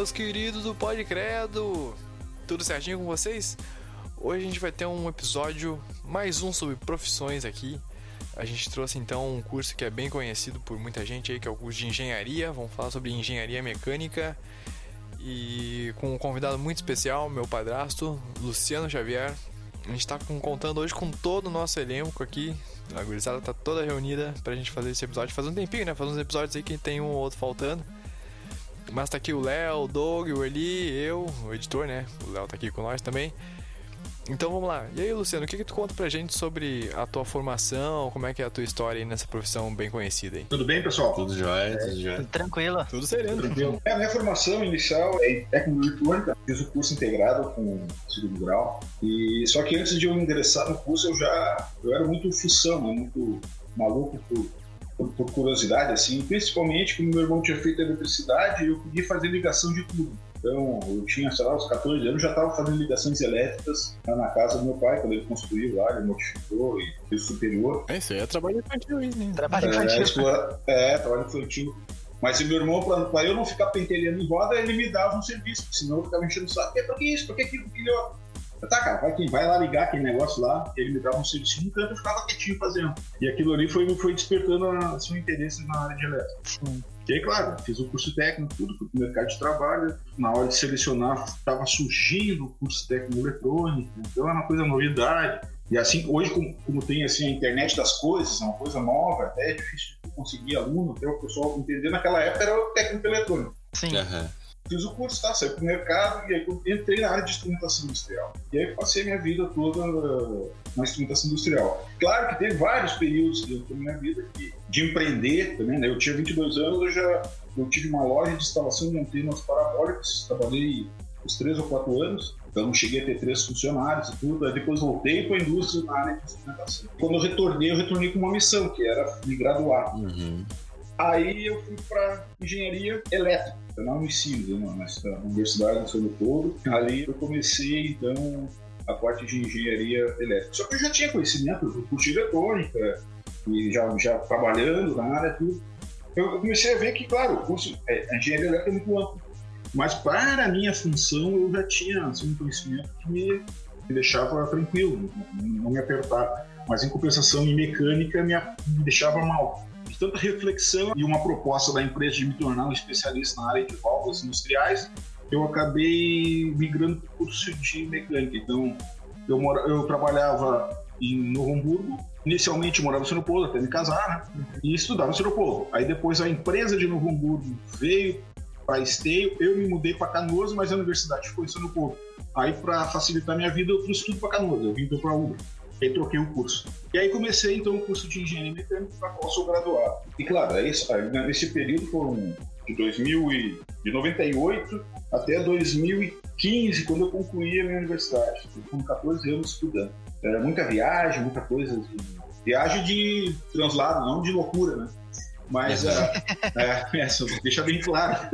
Meus queridos do Pode Credo! Tudo certinho com vocês? Hoje a gente vai ter um episódio, mais um sobre profissões aqui. A gente trouxe então um curso que é bem conhecido por muita gente aí, que é o curso de engenharia. Vamos falar sobre engenharia mecânica e com um convidado muito especial, meu padrasto, Luciano Xavier. A gente está contando hoje com todo o nosso elenco aqui. A gurizada tá toda reunida pra gente fazer esse episódio. Faz um tempinho, né? Faz uns episódios aí que tem um ou outro faltando. Mas tá aqui o Léo, o Doug, o Eli, eu, o editor, né? O Léo tá aqui com nós também. Então vamos lá. E aí, Luciano, o que, que tu conta pra gente sobre a tua formação? Como é que é a tua história aí nessa profissão bem conhecida aí? Tudo bem, pessoal? Tudo jóia, tudo jóia. Tranquilo. Tudo sereno. Tranquilo. É, a minha formação inicial é em técnico eletrônica. Fiz o curso integrado com segundo grau. E só que antes de eu ingressar no curso, eu já eu era muito fução, né? muito maluco por por, por, curiosidade, assim, principalmente como meu irmão tinha feito eletricidade, eu podia fazer ligação de tudo. Então, eu tinha, sei lá, uns 14 anos, já estava fazendo ligações elétricas na casa do meu pai, quando ele construiu lá, ele modificou e fez superior. É, isso aí é trabalho infantil, né? Trabalho É, infantil. explora- é, trabalho infantil. Mas se meu irmão, para eu não ficar pentelhando em roda, ele me dava um serviço, porque senão eu ficava enchendo o saco. "É, Pra que isso? Pra que aquilo? Que aquilo?" Eu, Tá, cara, vai, quem vai lá ligar aquele negócio lá, ele me dava um serviço no canto, eu ficava quietinho fazendo. E aquilo ali foi, foi despertando a, seu interesse na área de elétrica. Sim. E aí, claro, fiz o curso técnico, tudo, fui pro mercado de trabalho. Na hora de selecionar, estava surgindo o curso técnico eletrônico, então era uma coisa novidade. E assim, hoje, como, como tem assim, a internet das coisas, é uma coisa nova, até é difícil conseguir aluno, até o pessoal entender. Naquela época era o técnico eletrônico. Sim. Aham. Fiz o curso, tá? Saí pro mercado e aí entrei na área de instrumentação industrial. E aí passei minha vida toda uh, na instrumentação industrial. Claro que teve vários períodos dentro da minha vida de empreender também, né? Eu tinha 22 anos, eu já eu tive uma loja de instalação de antenas parabólicas, trabalhei uns 3 ou 4 anos, então cheguei a ter três funcionários e tudo, aí depois voltei para a indústria na área de instrumentação. Quando eu retornei, eu retornei com uma missão, que era me graduar. Uhum. Aí eu fui para engenharia elétrica, né, mas na Universidade do São Leopoldo. Ali eu comecei, então, a parte de engenharia elétrica. Só que eu já tinha conhecimento do curso de eletrônica, e já, já trabalhando na área, tudo. Eu comecei a ver que, claro, o curso, é, a engenharia elétrica é muito amplo, mas para a minha função eu já tinha assim, um conhecimento que me, me deixava tranquilo, não, não me apertava. Mas em compensação, em mecânica, me, me deixava mal tanta reflexão e uma proposta da empresa de me tornar um especialista na área de válvulas industriais, eu acabei migrando para o curso de mecânica. Então, eu, mora, eu trabalhava em Novo Hamburgo. Inicialmente, morava São Leopoldo, até me casar? E estudava São Leopoldo. Aí, depois, a empresa de Novo Hamburgo veio para Esteio. Eu me mudei para Canoas, mas a universidade ficou em São Leopoldo. Aí, para facilitar minha vida, eu trouxe tudo para Canoas. Eu vim para Ubra. E aí troquei o curso. E aí comecei então o curso de engenharia mecânica para qual sou graduado. E claro, é isso, né, nesse período foram de 2000 e, de 98 até 2015, quando eu concluí a minha universidade. Com 14 anos estudando. Era muita viagem, muita coisa. de- viagem de translado, não de loucura, né? Mas é, é, essa, deixa bem claro.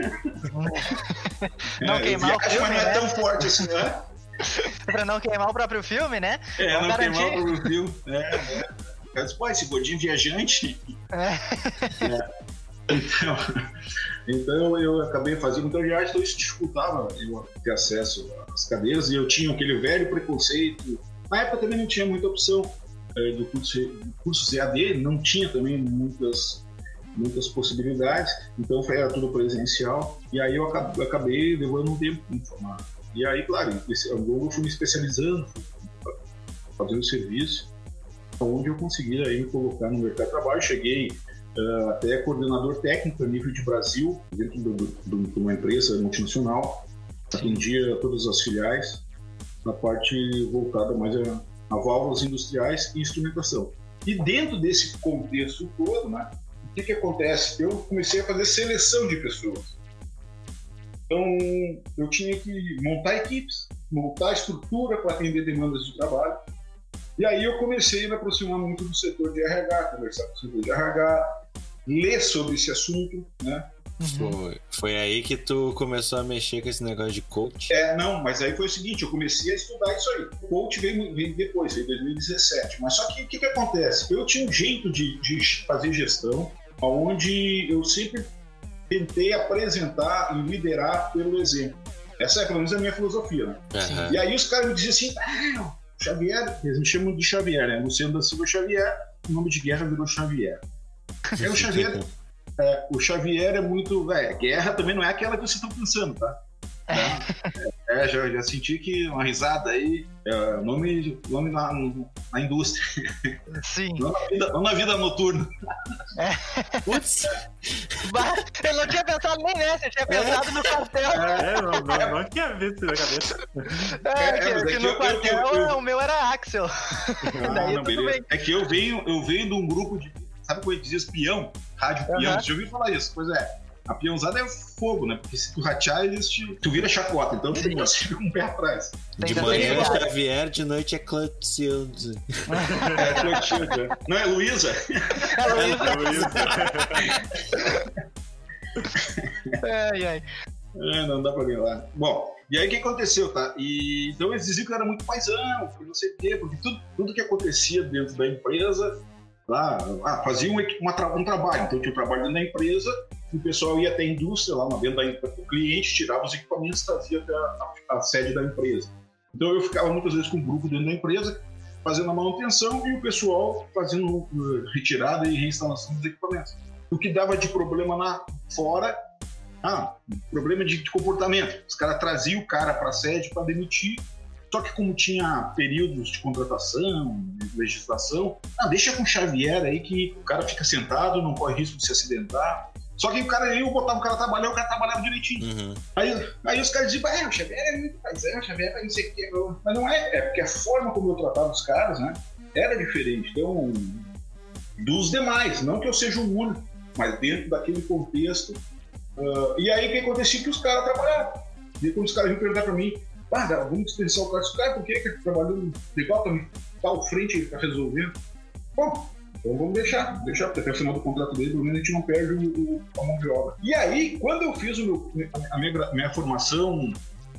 Não É, queimar o viagem, mas não é filme, tão forte assim, né? pra não queimar o próprio filme, né? É, Vamos não garantir. queimar o Brasil. É, é. Eu disse, pô, esse gordinho viajante. É. Então, então eu acabei fazendo muita viagem, então isso dificultava eu ter acesso às cadeiras e eu tinha aquele velho preconceito. Na época também não tinha muita opção eh, do curso, do curso EAD, não tinha também muitas muitas possibilidades, então era tudo presencial e aí eu acabei, eu acabei levando um tempo para me formar. E aí, claro, eu fui me especializando, fazendo serviço, onde eu consegui aí me colocar no mercado de trabalho. Cheguei eh, até coordenador técnico a nível de Brasil, dentro do- do- de uma empresa multinacional. Atendia todas as filiais, na parte voltada mais a, a válvulas industriais e instrumentação. E dentro desse contexto todo, né, o que, que acontece? Eu comecei a fazer seleção de pessoas. Então, eu tinha que montar equipes, montar estrutura para atender demandas de trabalho. E aí eu comecei a me aproximar muito do setor de RH, conversar com o setor de RH, ler sobre esse assunto, né? Foi, foi aí que tu começou a mexer com esse negócio de coach. É, não, mas aí foi o seguinte, eu comecei a estudar isso aí. O coach veio, veio depois, veio em 2017. Mas só que o que, que acontece? Eu tinha um jeito de, de fazer gestão, onde eu sempre tentei apresentar e liderar pelo exemplo. Essa é pelo menos a minha filosofia, né? Aham. E aí os caras me diziam assim, ah, Xavier, eles me chamam de Xavier, né? Luciano da Silva Xavier, o nome de guerra virou Xavier. É o Xavier, é, o Xavier é muito. É, guerra também não é aquela que vocês estão pensando, tá? É, é, já, já senti que uma risada aí, é, nome, nome na, na indústria, Sim. não na vida, não na vida noturna. Putz, Bah, Eu não tinha pensado nem nessa, eu tinha pensado no quartel. É, não, não, não tinha visto na cabeça. É, É, que, é que que no eu- quartel eu- eu- o meu era Axel. Daí não, tudo bem. É que eu venho, eu venho de um grupo de. Sabe como a gente dizia espião? Rádio peão. Aham. Você já ouviu falar isso? Pois é. A peãozada é fogo, né? Porque se tu ratear, eles te, tu vira chacota. Então tu tem que sempre com o pé atrás. De manhã é. Xavier, de noite é Clotilde. É, Clotilde. Não é Luísa? É, Luísa. Ai, ai. É, não dá pra ver lá. Bom, e aí o que aconteceu, tá? E, então eles diziam que eu era muito paisão, não sei o quê, porque tudo, tudo que acontecia dentro da empresa, lá, ah, fazia um, uma um trabalho. Então tinha o trabalho dentro da empresa, o pessoal ia até a indústria, lá dentro da empresa, o cliente tirava os equipamentos e trazia até a, a- a sede da empresa. Então eu ficava muitas vezes com um grupo dentro da empresa, fazendo a manutenção e o pessoal fazendo eh, retirada e reinstalação dos equipamentos. O que dava de problema na fora ah, problema de, de comportamento. Os caras traziam o cara para a sede para demitir, só que como tinha períodos de contratação, de legislação, ah, deixa com o Xavier aí que o cara fica sentado, não corre risco de se acidentar. Só que o cara eu botava o cara trabalhar, o cara trabalhava direitinho. Uhum. Aí, aí os caras diziam, ah, o Xavier é muito paisão, o Xavier é não sei o que. Mas não é, é porque a forma como eu tratava os caras, né, era diferente. Então, dos demais, não que eu seja o único, mas dentro daquele contexto. ah, e aí o que acontecia que os caras trabalhavam. E quando os caras vinham perguntar pra mim, ah, cara, vamos dispensar o cara, os caras, por que que ele trabalhando legal também? Tal frente ele tá resolvendo. Bom, então vamos deixar, deixar, porque até o final do contrato dele, pelo menos a gente não perde o, o- a mão de obra. E aí, quando eu fiz meu, a minha, minha formação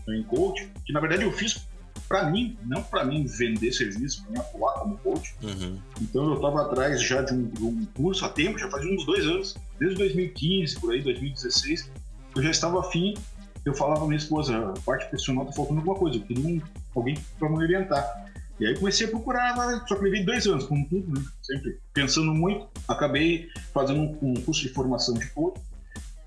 em coach, que na verdade eu fiz para mim, não para mim vender serviço, para mim atuar como coach. Uhum. Então eu estava atrás já de um, de um curso há tempo, já fazia uns dois anos, desde 2015, por aí, 2016, eu já estava afim. Eu falava pra minha esposa, a parte profissional tá faltando alguma coisa, eu queria um- alguém para me orientar. E aí comecei a procurar, só que levei dois anos, como tudo, né? Sempre pensando muito. Acabei fazendo um, um curso de formação de coach.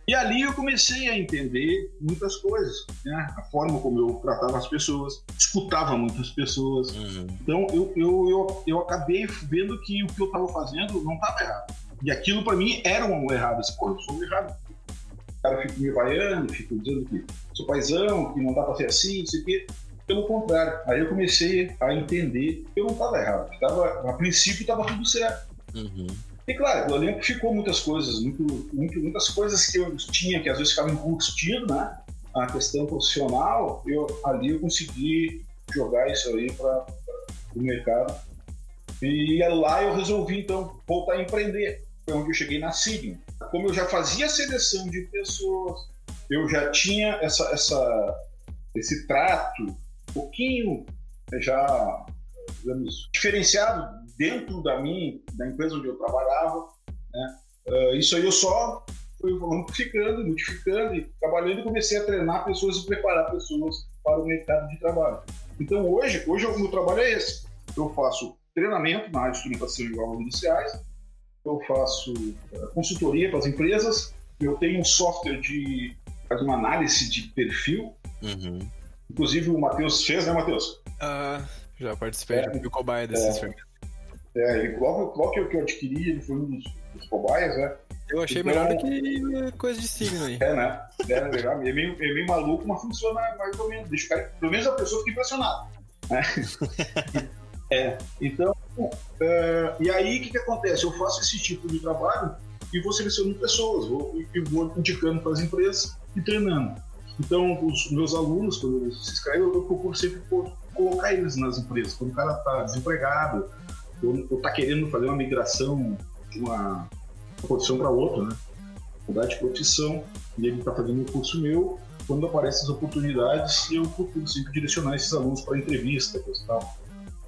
E ali eu comecei a entender muitas coisas, né? A forma como eu tratava as pessoas, escutava muitas pessoas, Uhum. então eu, eu, eu, eu acabei vendo que o que eu estava fazendo não estava errado. E aquilo para mim era um errado. Assim, Pô, eu sou um errado. O cara fica me vaiando, fica dizendo que sou paizão, que não dá para ser assim, não sei o quê. Pelo contrário, aí eu comecei a entender que eu não estava errado. Tava, a princípio estava tudo certo. Uhum. E claro, aquilo ali ficou muitas coisas, muito, muito- muitas coisas que eu tinha, que às vezes ficavam incutindo, né? A questão profissional, eu, ali eu consegui jogar isso aí para o mercado. E lá eu resolvi, então, voltar a empreender. Foi onde eu cheguei na Sigma. Como eu já fazia seleção de pessoas, eu já tinha essa, essa, esse trato pouquinho já, digamos, diferenciado dentro da minha, da empresa onde eu trabalhava. Né? Ah, isso aí eu só fui amplificando, multiplicando e trabalhando e comecei a treinar pessoas e preparar pessoas para o mercado de trabalho. Então hoje, hoje o meu trabalho é esse. Eu faço treinamento na área de instrumentação e válvulas industriais, eu faço eh, consultoria para as empresas, eu tenho um software de faz uma análise de perfil, Uhum. Inclusive o Matheus fez, né, Matheus? Ah, já participei, É. fui cobaia desses É. É, ele, logo, logo que eu, que eu adquiri, ele foi um dos, dos cobaias, né? Eu achei Então- melhor do que coisa de signo aí. É, né? É, legal. É meio, é meio maluco, mas funciona mais ou menos. Deixa cara, pelo menos a pessoa fica impressionada. Né? é, então, é, e aí o que, que acontece? Eu faço esse tipo de trabalho e vou selecionando pessoas, vou, e vou indicando para as empresas e treinando. Então, os meus alunos, quando eles se inscrevem, eu procuro sempre co- colocar eles nas empresas. Quando o cara está desempregado, ou está querendo fazer uma migração de uma profissão para outra, né? Mudar de profissão, e ele está fazendo um curso meu. Quando aparecem as oportunidades, eu procuro sempre direcionar esses alunos para entrevista, coisa e tal.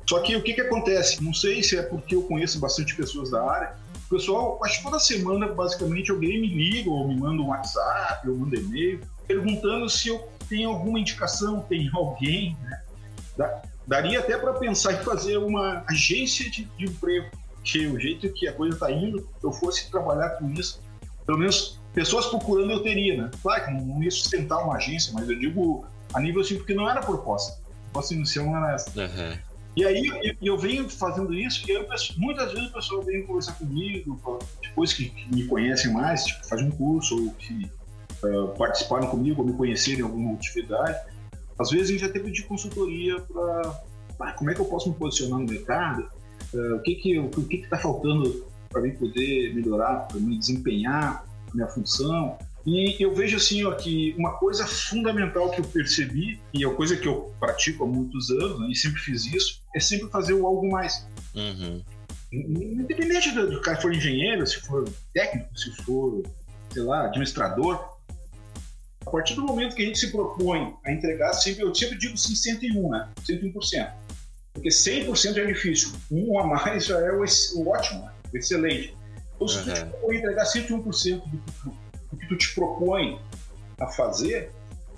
Só que o que, que acontece? Não sei se é porque eu conheço bastante pessoas da área, pessoal, acho que toda semana, basicamente, alguém me liga ou me manda um WhatsApp ou manda e-mail perguntando se eu tenho alguma indicação, tem alguém, né? Da- daria até para pensar em fazer uma agência de, de emprego, que o jeito que a coisa está indo, eu fosse trabalhar com isso, pelo menos pessoas procurando eu teria, né? Claro que não ia sustentar uma agência, mas eu digo a nível assim, porque não era proposta. A proposta inicial não era essa. Aham. E aí eu, eu venho fazendo isso, e aí penso- muitas vezes o pessoal vem conversar comigo, depois que, que me conhecem mais, tipo, faz um curso, ou que ah, participaram comigo, ou me conhecerem em alguma atividade. Às vezes a gente até pedir consultoria para como é que eu posso me posicionar no mercado, Ah, o que que o que está faltando para mim poder melhorar, para me desempenhar a minha função. E eu vejo assim ó, que uma coisa fundamental que eu percebi, e é uma coisa que eu pratico há muitos anos, né, e sempre fiz isso, é sempre fazer o algo mais. Uhum. Independente do, do cara for engenheiro, se for técnico, se for, sei lá, administrador, a partir do momento que a gente se propõe a entregar, sempre, eu sempre digo sim 101, né? 101%. Porque 100% é difícil. Um a mais já é o, o ótimo, né? o excelente. Então, se tu te Uhum. propõe a entregar 101% do que, tu, do que tu te propõe a fazer,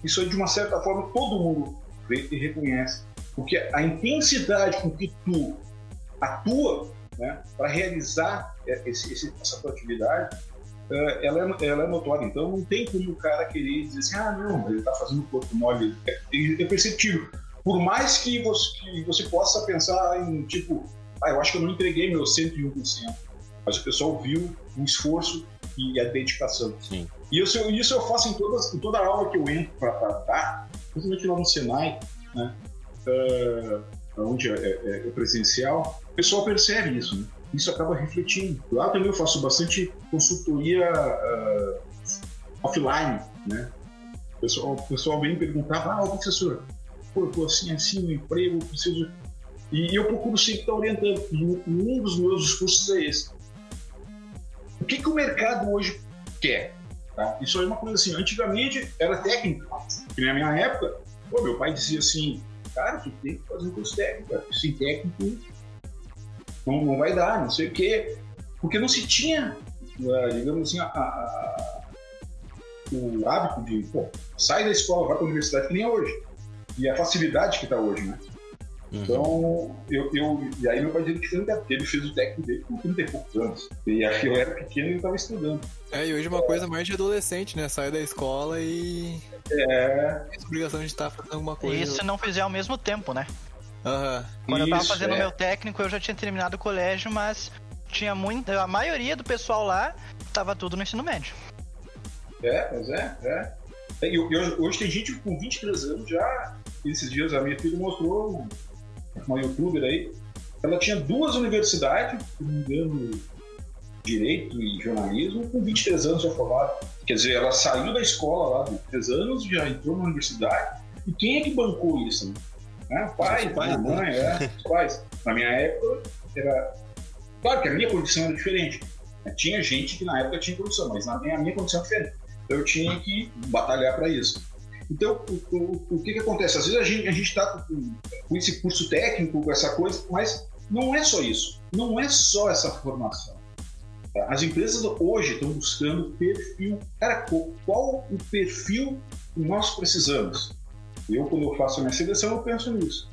isso aí, de uma certa forma, todo mundo vê e reconhece. Porque a intensidade com que tu atua né, para realizar esse, esse- essa tua atividade, ela é, ela é notória. Então não tem como o cara querer dizer assim, ah, não, ele está fazendo corpo mole. É, é perceptível. Por mais que você, que você possa pensar em, tipo, ah, eu acho que eu não entreguei meu 101%, mas o pessoal viu o esforço e a dedicação. Sim. E isso, eu- isso eu faço em, todas, em toda aula que eu entro para dar, principalmente lá no Senai, né? eh, onde é, é- é presencial, o pessoal percebe isso, né? Isso acaba refletindo. Lá também eu faço bastante consultoria ah, offline, né? O pessoal, o pessoal vem perguntar, ah, professor, pô, tô assim, assim, no emprego, preciso... E eu procuro sempre estar orientando. Um um dos meus discursos é esse. O que, que o mercado hoje quer? tá? Isso é uma coisa assim, antigamente era técnica. Na minha época, pô, meu pai dizia assim, cara, tu tem que fazer um curso técnico, sem técnico não, não vai dar, não sei o quê. Porque não se tinha, ah, digamos assim, a- a- a- o hábito de, pô, sai da escola, vai para a universidade, que nem é hoje. E a facilidade que está hoje, né? Uhum. Então, eu, eu, e aí meu pai dizia que porque ele fez o técnico dele com 30 e poucos anos. E aí eu era pequeno e ele estava estudando. É, e hoje é uma coisa mais de adolescente, né? Sai da escola e É, tem essa obrigação de estar fazendo alguma coisa. E se não fizer ao mesmo tempo, né? Aham. Quando eu tava Isso, fazendo é. meu técnico, eu já tinha terminado o colégio, mas tinha muita. A maioria do pessoal lá tava tudo no ensino médio. É, pois é, é. E, hoje, hoje tem gente com 23 anos já. Esses dias a minha filha mostrou uma youtuber aí. Ela tinha duas universidades, se não me engano, Direito e Jornalismo, com 23 anos já formada. Quer dizer, ela saiu da escola lá de 3 anos, já entrou na universidade. E quem é que bancou isso? Né? É, pai, Os pais, mãe, é, os pais. Na minha época, era. Claro que a minha condição era diferente. né? Tinha gente que na época tinha condição, mas na minha, a minha condição era diferente. Então eu tinha que batalhar para isso. Então, o, o- o que, que acontece? Às vezes a gente a está com, com esse curso técnico, com essa coisa, mas não é só isso. Não é só essa formação. As empresas hoje estão buscando perfil. Cara, qual o perfil que nós precisamos? Eu, quando eu faço a minha seleção, eu penso nisso.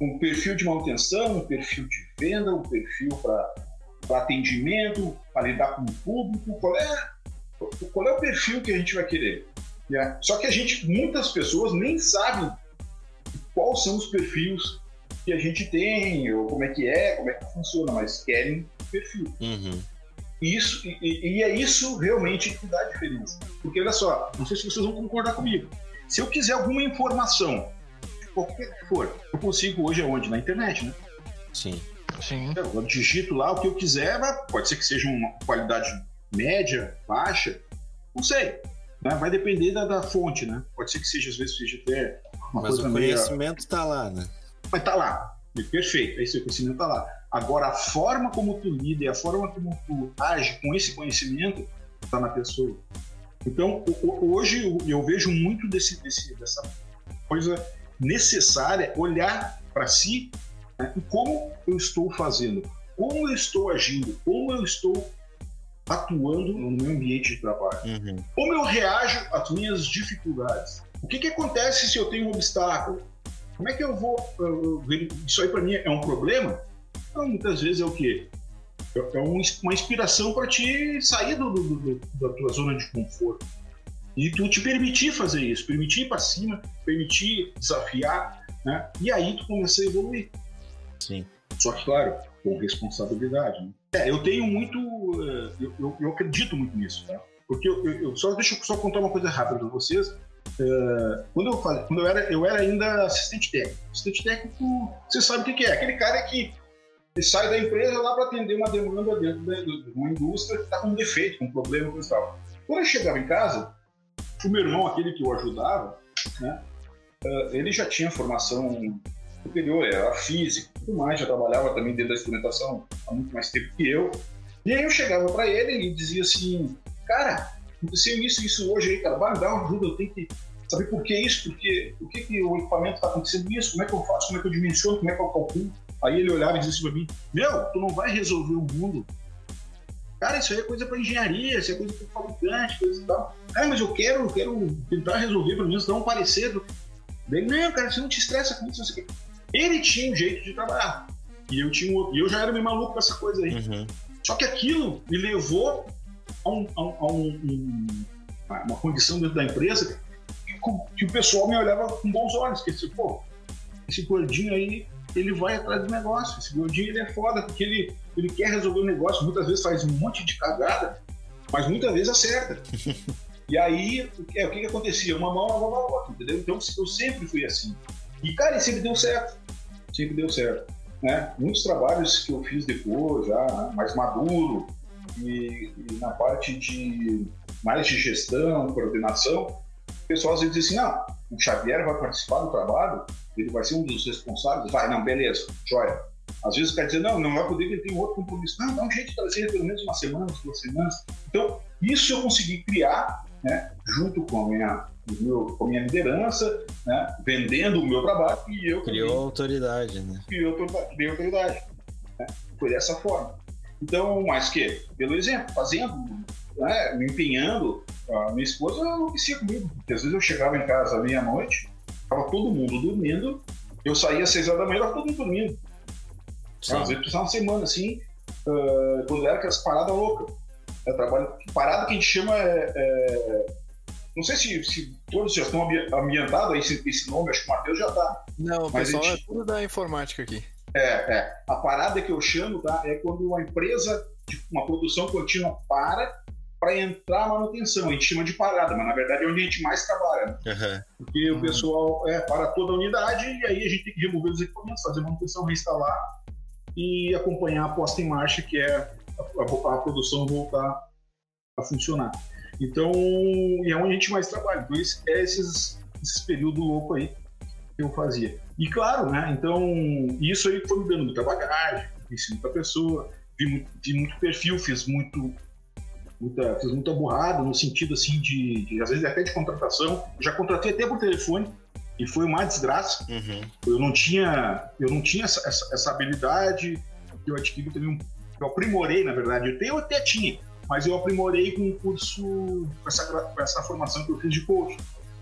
Um perfil de manutenção, um perfil de venda, um perfil para atendimento, para lidar com o público. Qual é, qual é o perfil que a gente vai querer? né? Só que a gente, muitas pessoas nem sabem quais são os perfis que a gente tem, ou como é que é, como é que funciona, mas querem perfil. Uhum. Isso, e, e- e é isso realmente que dá a diferença. Porque olha só, não sei se vocês vão concordar comigo. Se eu quiser alguma informação, qualquer que for, eu consigo hoje aonde? Na internet, né? Sim. Sim. Eu digito lá o que eu quiser, pode ser que seja uma qualidade média, baixa, não sei. né? Vai depender da, da fonte, né? Pode ser que seja, às vezes, seja até uma Mas coisa o conhecimento tá lá, né? Mas tá lá. Perfeito, é isso aí, o conhecimento tá lá. Agora, a forma como tu lida e a forma como tu age com esse conhecimento tá na pessoa. Então, hoje eu, vejo muito desse, desse- dessa coisa necessária, olhar para si né, e como eu estou fazendo. como eu estou agindo, como eu estou atuando no meu ambiente de trabalho, Uhum. como eu reajo às minhas dificuldades. O que, que acontece se eu tenho um obstáculo? Como é que eu vou. eu- eu- isso aí para mim é um problema? Não, muitas vezes é o quê? É é um- uma inspiração para te sair do, do- do- da tua zona de conforto. E tu te permitir fazer isso, permitir ir para cima, permitir desafiar, né? E aí tu começa a evoluir. Sim. Só que, claro, com responsabilidade. Né? É, eu tenho muito. eh, Eu, eu- eu acredito muito nisso, tá? Porque eu, eu- só deixa eu só contar uma coisa rápida para vocês. Eh, quando eu falei, quando eu era, eu era ainda assistente técnico. Assistente técnico, você sabe o que, que é? Aquele cara que ele sai da empresa lá para atender uma demanda dentro de uma indústria que está com um defeito, com um problema, e tal. Quando eu chegava em casa, o meu irmão, aquele que eu ajudava, né? ele já tinha formação superior, era físico e tudo mais, já trabalhava também dentro da instrumentação há muito mais tempo que eu. E aí eu chegava para ele e dizia assim, cara, aconteceu isso isso hoje aí, cara, vai me dar uma ajuda, eu tenho que saber por que isso, porque, por que, que o equipamento está acontecendo isso, como é que eu faço, como é que eu dimensiono, como é que eu calculo. Aí ele olhava e dizia assim para mim, meu, tu não vai resolver o mundo. Cara, isso aí é coisa para engenharia, isso é coisa para fabricante, coisa e tal. Cara, mas eu quero, eu quero tentar resolver, pelo menos dar um parecer. Daí, não, cara, você não te estressa com isso. Você... Ele tinha um jeito de trabalhar. E eu, tinha um outro. E eu já era meio maluco com essa coisa aí. Uhum. Só que aquilo me levou a, um- a um- a um- um- uma condição dentro da empresa que, que o pessoal me olhava com bons olhos. Que assim, pô, esse gordinho aí, ele vai atrás do negócio. Esse gordinho, ele é foda, porque ele, ele quer resolver o negócio. Muitas vezes faz um monte de cagada, mas muitas vezes acerta. E aí, o que, o que que acontecia? Uma mão lavava a outra, entendeu? Então, eu sempre fui assim. E, cara, sempre deu certo. Sempre deu certo. Né? Muitos trabalhos que eu fiz depois, já mais maduro, e, e na parte de mais de gestão, coordenação, o pessoal às vezes diz assim, não, o Xavier vai participar do trabalho, ele vai ser um dos responsáveis, vai, não, beleza, joia. Às vezes cara dizer, não, não vai poder, ele tem outro compromisso. Não, dá um jeito de trazer pelo menos uma semana, duas semanas. Então, isso eu consegui criar, né, junto com a minha, meu- com a minha liderança, né, vendendo o meu trabalho, e eu também Criou autoridade, né? criou criou autoridade né? Foi dessa forma. Então, mais que? Pelo exemplo, fazendo, né? me empenhando. A minha esposa enlouquecia comigo, porque às vezes eu chegava em casa à meia-noite, estava todo mundo dormindo, eu saía às seis horas da manhã, estava todo mundo dormindo. Sim. Às vezes precisava uma semana, assim, ah, quando era aquelas paradas loucas. É trabalho, parada que a gente chama é, é- não sei se, se todos já estão ambi- ambientados, esse, esse nome, acho que o Matheus já tá. Não, o Mas pessoal a é gente- tudo da informática aqui. É, é. A parada que eu chamo tá, é quando uma empresa, de uma produção contínua para para entrar a manutenção. A gente chama de parada, mas na verdade é onde a gente mais trabalha. né? Aham. Porque o pessoal é, para toda a unidade e aí a gente tem que remover os equipamentos, fazer manutenção, reinstalar e acompanhar a posta em marcha, que é a, a- a produção voltar a funcionar. Então, é onde a gente mais trabalha. Então, esse, é esses, esses períodos loucos aí que eu fazia. E claro, né? Então, isso aí foi me dando muita bagagem, conheci muita pessoa, vi vi muito perfil, fiz muito. Muita, fiz muita burrada no sentido assim de, de, às vezes até de contratação. Eu já contratei até por telefone e foi uma desgraça. Uhum. Eu não tinha, eu não tinha essa, essa, essa habilidade que eu adquiri também, um- eu aprimorei na verdade. Eu, tenho, eu até tinha, mas eu aprimorei com o curso, com essa, com essa formação que eu fiz de coach,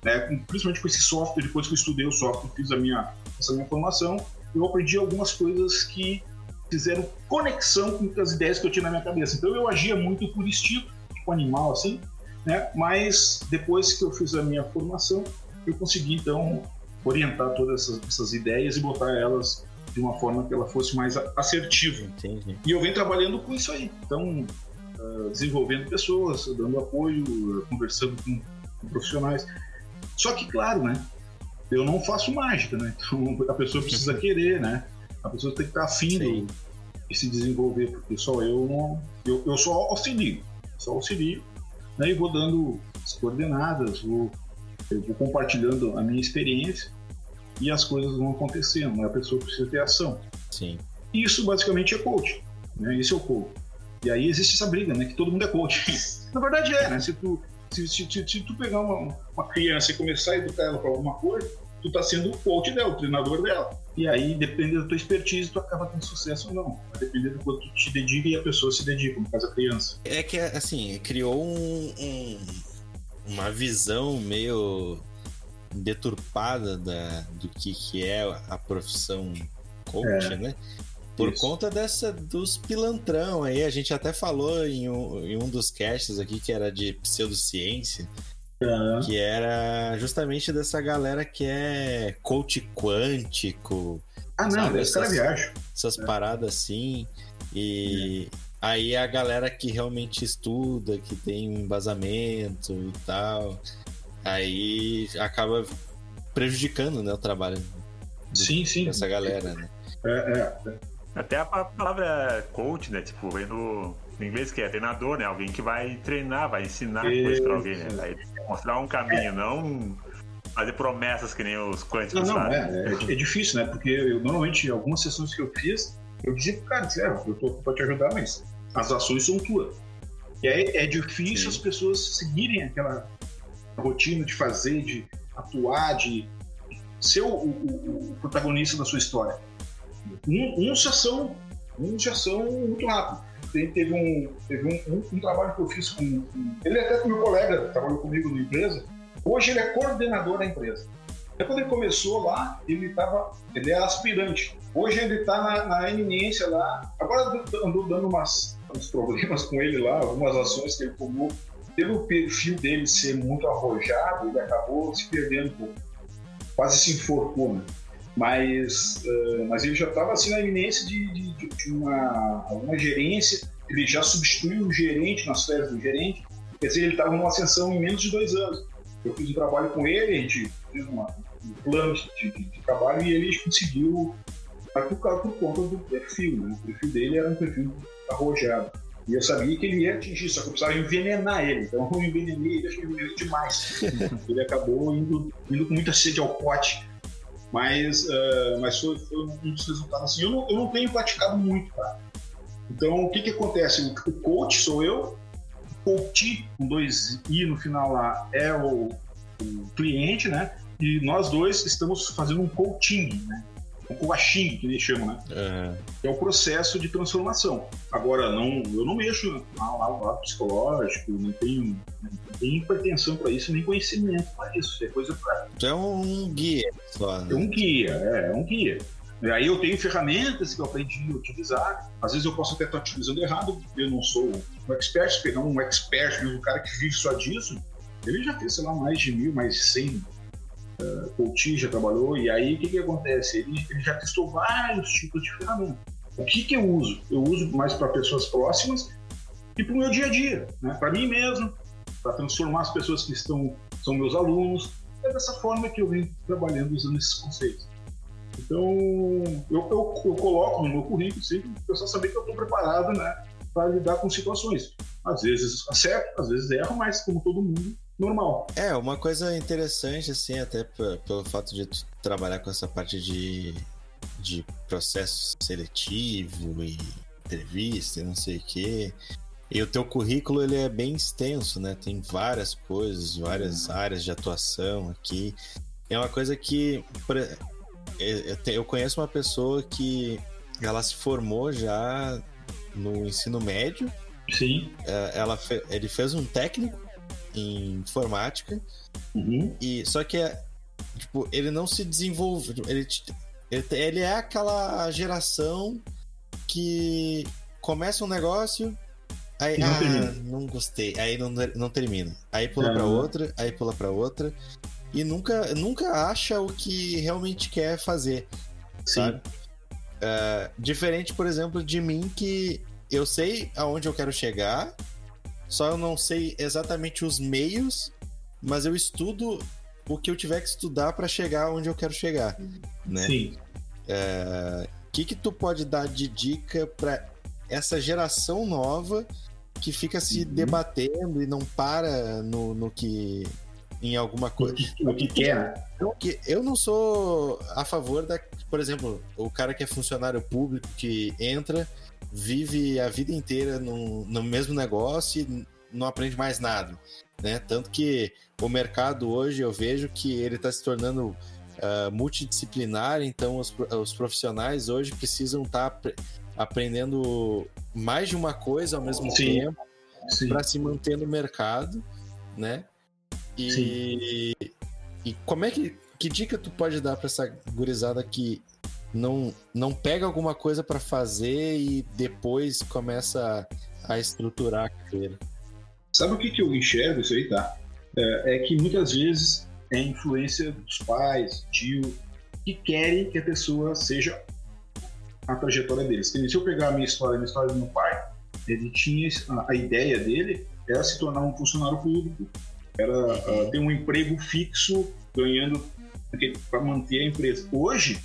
né? Com- principalmente com esse software. Depois que eu estudei o software, fiz a minha, essa minha formação, eu aprendi algumas coisas que fizeram conexão com as ideias que eu tinha na minha cabeça. Então eu agia muito por instinto, tipo animal assim, né? Mas depois que eu fiz a minha formação, eu consegui então orientar todas essas, essas ideias e botar elas de uma forma que ela fosse mais assertiva. Entendi. E eu venho trabalhando com isso aí. Então, ah, desenvolvendo pessoas, dando apoio, conversando com, com profissionais. Só que, claro, né? Eu não faço mágica, né? Então, a pessoa precisa querer, né? A pessoa tem que estar afim do- de se desenvolver, porque só eu não. Eu, eu só auxilio. Só auxilio. Né? E vou dando as coordenadas, vou, eu vou compartilhando a minha experiência e as coisas vão acontecendo. né? A pessoa precisa ter ação. Sim. Isso basicamente é coach, né? Esse é o coach. E aí existe essa briga, né? Que todo mundo é coach. Na verdade é, né? Se tu, se, se- se- se tu pegar uma, uma criança e começar a educar ela para alguma coisa, tu tá sendo o coach dela, o treinador dela. E aí, dependendo da tua expertise, tu acaba tendo sucesso ou não. Vai depender do quanto tu te dedica e a pessoa se dedica, no caso a criança. É que, assim, criou um, um- uma visão meio deturpada da, do que, que é a profissão coach, né? Por Isso. conta dessa dos pilantrão aí, a gente até falou em um, em um dos casts aqui que era de pseudociência, Ah, que era justamente dessa galera que é coach quântico, Ah, não, Sabe, cara essas- viaja. essas É. paradas assim. E aí a galera que realmente estuda, que tem um embasamento e tal, aí acaba prejudicando né, o trabalho Sim, sim. dessa galera, né? É, é. Até a pa- palavra coach, né? Tipo, vem no, inglês que é treinador, né? Alguém que vai treinar, vai ensinar coisas pra alguém, né? Isso. Vai mostrar um caminho, não fazer promessas que nem os Não, quânticos não, fazem. é, é, é difícil, né? Porque eu, normalmente, algumas sessões que eu fiz, eu dizia pro cara, é, eu tô aqui pra te ajudar, mas as ações são tuas. E aí é difícil Sim. as pessoas seguirem aquela rotina de fazer, de atuar, de ser o, o- o protagonista da sua história. Um- Uns já são, uns já são muito rápido. Tem- Teve, um, teve um, um- um trabalho que eu fiz com. com- ele é até com meu colega, trabalhou comigo na empresa. Hoje ele é coordenador da empresa. Até quando ele começou lá, ele estava. Ele era aspirante. Hoje ele está na, na eminência lá. Agora andou dando umas, uns problemas com ele lá, algumas ações que ele tomou. Pelo perfil dele ser muito arrojado, ele acabou se perdendo um pouco. Quase se enforcou, né? Mas, eh, mas ele já estava assim na eminência de, de, de- uma, uma gerência. Ele já substituiu o gerente nas férias do gerente. Quer dizer, ele estava numa ascensão em menos de dois anos. Eu fiz um trabalho com ele, a gente fez uma, um plano de, de- de trabalho e ele conseguiu, mas por, conta do perfil, né? O perfil dele era um perfil arrojado. E eu sabia que ele ia atingir, só que eu precisava envenenar ele. Então eu envenenei ele, acho que envenenei demais. ele acabou indo, indo com muita sede ao pote. Mas, ah, mas foi, foi um dos resultados. Assim, eu, não, eu não tenho praticado muito, tá? Então, o que, que acontece? O, o coach sou eu, coach, com dois i no final lá, é o, o cliente, né? E nós dois estamos fazendo um coaching, né? Um coaching, que eles chamam, né? É, que é o processo de transformação. Agora, não, eu não mexo lá no lado psicológico, não tenho, não tenho pretensão para isso, nem conhecimento para isso. É coisa para. é um guia só, É né? um guia, é, é um guia. E Aí eu tenho ferramentas que eu aprendi a utilizar. Às vezes eu posso até estar utilizando errado, porque eu não sou um expert. Se pegar um expert, um cara que vive só disso, ele já fez, sei lá, mais de mil, mais de cem coaching, já trabalhou. E aí o que, que acontece? Ele, ele já testou vários tipos de ferramentas. O que, que eu uso? Eu uso mais para pessoas próximas e para o meu dia a dia, né? para mim mesmo, para transformar as pessoas que estão são meus alunos. É dessa forma que eu venho trabalhando usando esses conceitos. Então, eu, eu, eu coloco no meu currículo sempre o pessoal saber que eu estou preparado né, para lidar com situações. Às vezes acerto, às vezes erro, mas como todo mundo, normal. É, uma coisa interessante, assim, até pelo fato de tu trabalhar com essa parte de, de processo seletivo e entrevista e não sei o quê. E o teu currículo, ele é bem extenso, né? Tem várias coisas, várias áreas de atuação aqui. É uma coisa que... eu conheço uma pessoa que ela se formou já no ensino médio Sim. é, ela ele fez um técnico em informática Uhum. e só que é, tipo ele não se desenvolve ele, ele, é aquela geração que começa um negócio aí não ah, não gostei aí não, não termina aí pula pra Aham. outra aí pula pra outra e nunca nunca acha o que realmente quer fazer Sim. sabe? É, diferente, por exemplo, de mim que eu sei aonde eu quero chegar, só eu não sei exatamente os meios, mas eu estudo o que eu tiver que estudar para chegar onde eu quero chegar, né? Sim. O que que tu pode dar de dica para essa geração nova que fica se Uhum. debatendo e não para no, no que em alguma coisa? o que quer, né? Eu não sou a favor da. Por exemplo, o cara que é funcionário público que entra, vive a vida inteira no, no mesmo negócio e não aprende mais nada. Né? Tanto que o mercado hoje eu vejo que ele está se tornando uh, multidisciplinar, então os, os profissionais hoje precisam estar tá aprendendo mais de uma coisa ao mesmo Sim. tempo para se manter no mercado, né? E, e como é que que dica tu pode dar para essa gurizada que não não pega alguma coisa para fazer e depois começa a, a estruturar a carreira? Sabe o que, que eu enxergo isso aí, tá? É, é que muitas vezes é influência dos pais, tio, que querem que a pessoa seja a trajetória deles. Se eu pegar a minha história, a minha história do meu pai, ele tinha a, a ideia dele era se tornar um funcionário público, era uh, ter um emprego fixo, ganhando para manter a empresa. Hoje,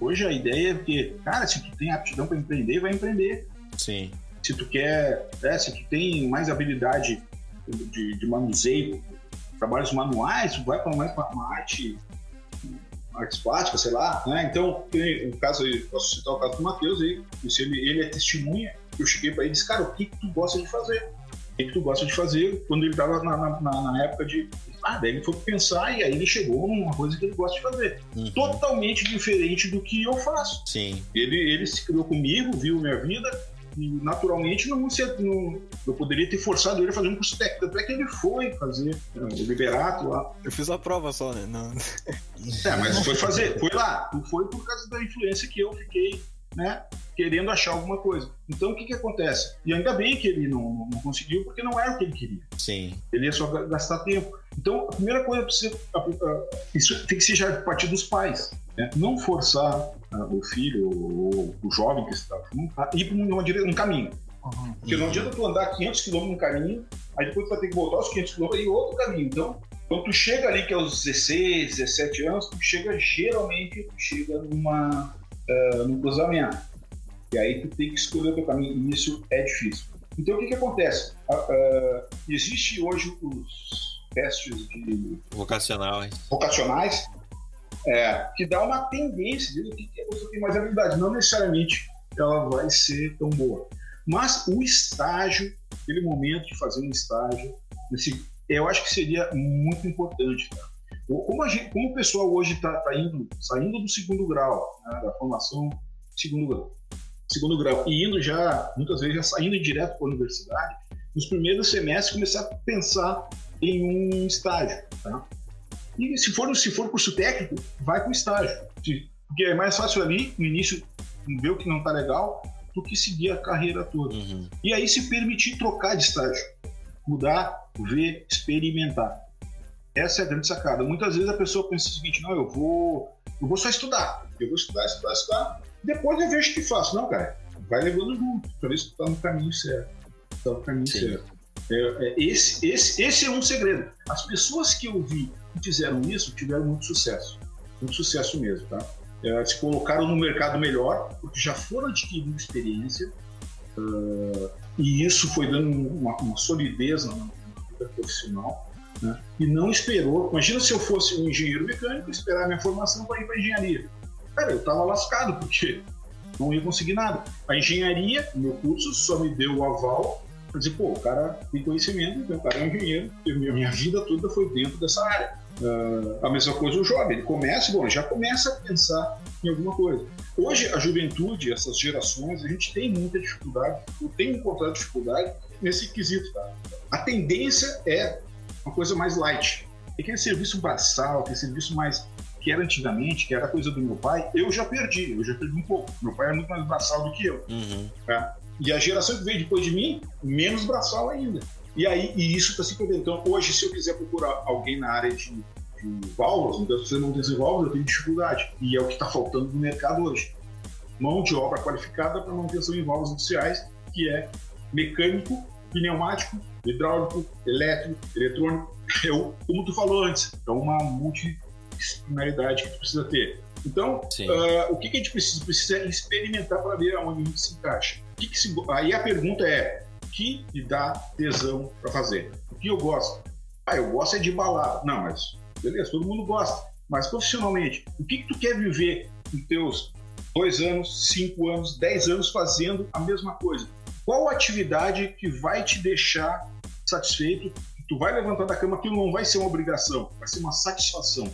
hoje a ideia é que, cara, se tu tem aptidão para empreender, vai empreender. Sim. Se tu quer, é, se tu tem mais habilidade de, de manuseio, trabalhos manuais, tu vai para mais para uma arte artes plásticas, sei lá, né? Então, tem o caso aí, posso citar o caso do Matheus aí, ele, ele é testemunha, eu cheguei para ele e disse, cara, o que, que tu gosta de fazer? O que, que tu gosta de fazer quando ele estava na, na, na, época de. Ah, daí ele foi pensar e aí ele chegou numa coisa que ele gosta de fazer. Uhum. Totalmente diferente do que eu faço. Sim. Ele, ele se criou comigo, viu minha vida, e naturalmente não, não, eu poderia ter forçado ele a fazer um curso técnico. Até que ele foi fazer né, o liberato lá. Eu fiz a prova só, né? Não. É, mas foi fazer, foi lá. Foi por causa da influência que eu fiquei, né? Querendo achar alguma coisa. Então o que que acontece? E ainda bem que ele não, não conseguiu, porque não era o que ele queria. Sim. Ele ia só gastar tempo. Então a primeira coisa precisa, isso tem que ser já a partir dos pais. Né? Não forçar uh, o filho ou o jovem que está junto a ir para um, um caminho. Uhum. Porque não adianta tu andar 500 km num caminho, aí depois tu vai ter que voltar os 500 km e outro caminho. Então, quando tu chega ali, que é os 16, 17 anos, tu chega geralmente, tu chega numa, uh, num cruzamento. E aí tu tem que escolher o teu caminho, e isso é difícil. Então, o que que acontece? Uh, uh, existe hoje os testes de... Vocacionais. Vocacionais, é, que dá uma tendência de que a pessoa tem mais habilidade. Não necessariamente ela vai ser tão boa. Mas o estágio, aquele momento de fazer um estágio, esse, eu acho que seria muito importante. Tá? Como, gente, como, o pessoal hoje está tá indo, saindo do segundo grau, né, da formação segundo grau, segundo grau, e indo já, muitas vezes, já saindo direto para a universidade, nos primeiros semestres começar a pensar em um estágio. Tá? E se for, se for curso técnico, vai com estágio. Porque é mais fácil ali, no início, ver o que não está legal, do que seguir a carreira toda. Uhum. E aí se permitir trocar de estágio. Mudar, ver, experimentar. Essa é a grande sacada. Muitas vezes a pessoa pensa o seguinte, não, eu vou, eu vou só estudar. Eu vou estudar, estudar, estudar. Depois eu vejo o que faço. Não, cara, vai levando junto, para ver se tu tá no caminho certo. Tá no caminho Sim. certo. É, é, esse, esse, esse é um segredo. As pessoas que eu vi que fizeram isso tiveram muito sucesso. Muito sucesso mesmo, tá? É, se colocaram no mercado melhor, porque já foram adquirindo experiência, uh, e isso foi dando uma, uma solidez na, vida profissional, né? e não esperou. Imagina se eu fosse um engenheiro mecânico esperar minha formação para ir para engenharia. Cara, eu estava lascado, porque não ia conseguir nada. A engenharia, meu curso, só me deu o aval para dizer, pô, o cara tem conhecimento, então o cara é um engenheiro, minha vida toda foi dentro dessa área. Uh, a mesma coisa o jovem, ele começa, bom, já começa a pensar em alguma coisa. Hoje, a juventude, essas gerações, a gente tem muita dificuldade, eu tenho encontrado dificuldade nesse quesito, tá? A tendência é uma coisa mais light. Aquele serviço braçal, aquele serviço mais que era antigamente, que era coisa do meu pai, eu já perdi, eu já perdi um pouco. Meu pai é muito mais braçal do que eu. Uhum. Tá? E a geração que veio depois de mim, menos braçal ainda. E aí, e isso está se perdendo. Então, hoje, se eu quiser procurar alguém na área de, de válvulas, então, se você não tem válvulas, eu tenho dificuldade. E é o que está faltando no mercado hoje. Mão de obra qualificada para manutenção em válvulas industriais, que é mecânico, pneumático, hidráulico, elétrico, eletrônico. É o, como tu falou antes, é uma multidisciplinaridade que tu precisa ter. Então, uh, o que, que, a gente precisa? Precisa experimentar para ver aonde a gente se encaixa. Que que se... Aí a pergunta é: que me dá tesão para fazer. O que eu gosto? Ah, eu gosto é de balada. Não, mas beleza, todo mundo gosta. Mas profissionalmente, o que, que tu quer viver em teus dois anos, cinco anos, dez anos fazendo a mesma coisa? Qual atividade que vai te deixar satisfeito? Tu vai levantar da cama, aquilo não vai ser uma obrigação, vai ser uma satisfação.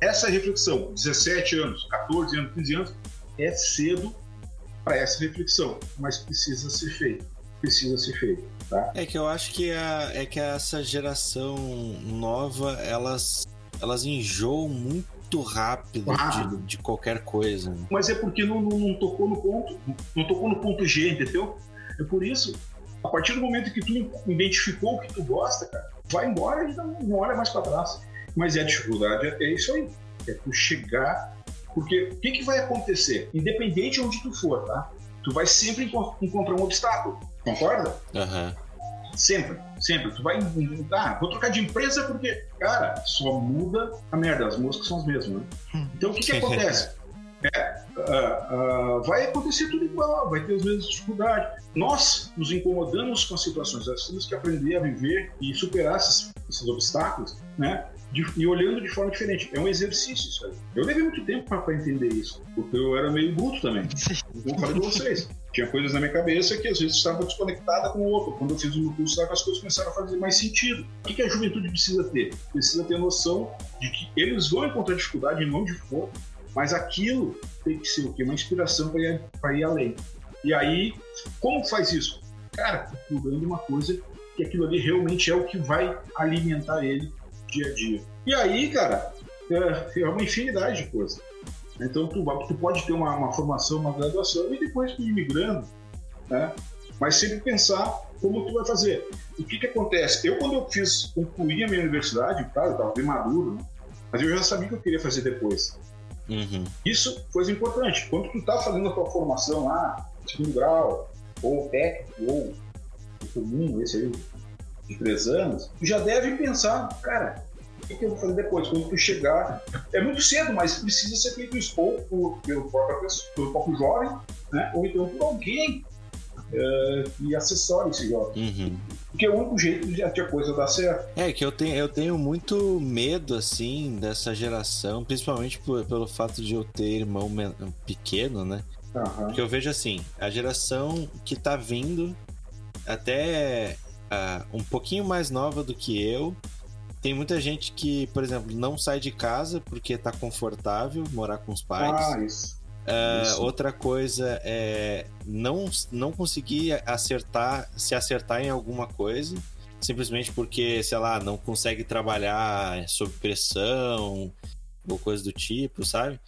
essa reflexão, 17 anos, 14 anos, 15 anos, é cedo para essa reflexão, mas precisa ser feito. Precisa ser feito. Tá? É que eu acho que, a, é que essa geração nova, elas, elas enjoam muito rápido, Rápido. De, de qualquer coisa. né? Mas é porque não, não, não tocou no ponto, não tocou no ponto G, entendeu? É por isso, a partir do momento que tu identificou o que tu gosta, cara, vai embora e não, não olha mais para trás. Mas é a dificuldade, é isso aí. É tu chegar. Porque o que, que vai acontecer? Independente de onde tu for, tá? Tu vai sempre enco- encontrar um obstáculo. Concorda? Aham. Sempre, sempre. Tu vai. Ah, vou trocar de empresa porque, cara, só muda a merda. As moscas são as mesmas, né? Então o que, que acontece? É, ah, ah, vai acontecer tudo igual, vai ter as mesmas dificuldades. Nós nos incomodamos com as situações, nós temos que aprender a viver e superar esses, esses obstáculos, né? De- e olhando de forma diferente. É um exercício isso aí. Eu levei muito tempo para entender isso, porque eu era meio bruto também. Como falei com vocês. Tinha coisas na minha cabeça que às vezes estava desconectada com o outro. Quando eu fiz o meu curso, as coisas começaram a fazer mais sentido. O que, a juventude precisa ter? Precisa ter noção de que eles vão encontrar dificuldade não de fogo, mas aquilo tem que ser o quê? Uma inspiração para ir, pra ir além. E aí, como faz isso? Cara, procurando uma coisa que aquilo ali realmente é o que vai alimentar ele dia a dia. E aí, cara, é, é uma infinidade de coisas. Então tu, tu pode ter uma, uma formação, uma graduação e depois tu ir migrando, né? Mas sempre pensar como tu vai fazer. O que que acontece? Eu quando eu fiz, concluí a minha universidade, tá, eu estava bem maduro, né? mas eu já sabia o que eu queria fazer depois. Uhum. Isso foi importante. Quando tu tá fazendo a tua formação lá, segundo grau, ou técnico, ou o comum, esse aí, de três anos, tu já deve pensar, cara, o que, eu vou fazer depois? Quando tu chegar. É muito cedo, mas precisa ser feito isso ou por, pelo, próprio, pelo próprio jovem, né? ou então por alguém eh, que assessore esse jovem. Uhum. Porque é o único jeito de a coisa dar certo. É que eu tenho, eu tenho muito medo, assim, dessa geração, principalmente por- pelo fato de eu ter irmão pequeno, né? Aham. Porque eu vejo assim, a geração que tá vindo, até ah, um pouquinho mais nova do que eu, tem muita gente que, por exemplo, não sai de casa porque tá confortável morar com os pais. Ah, isso. Ah, isso. outra coisa é não, não conseguir acertar, se acertar em alguma coisa, simplesmente porque, sei lá, não consegue trabalhar sob pressão ou coisa do tipo, sabe?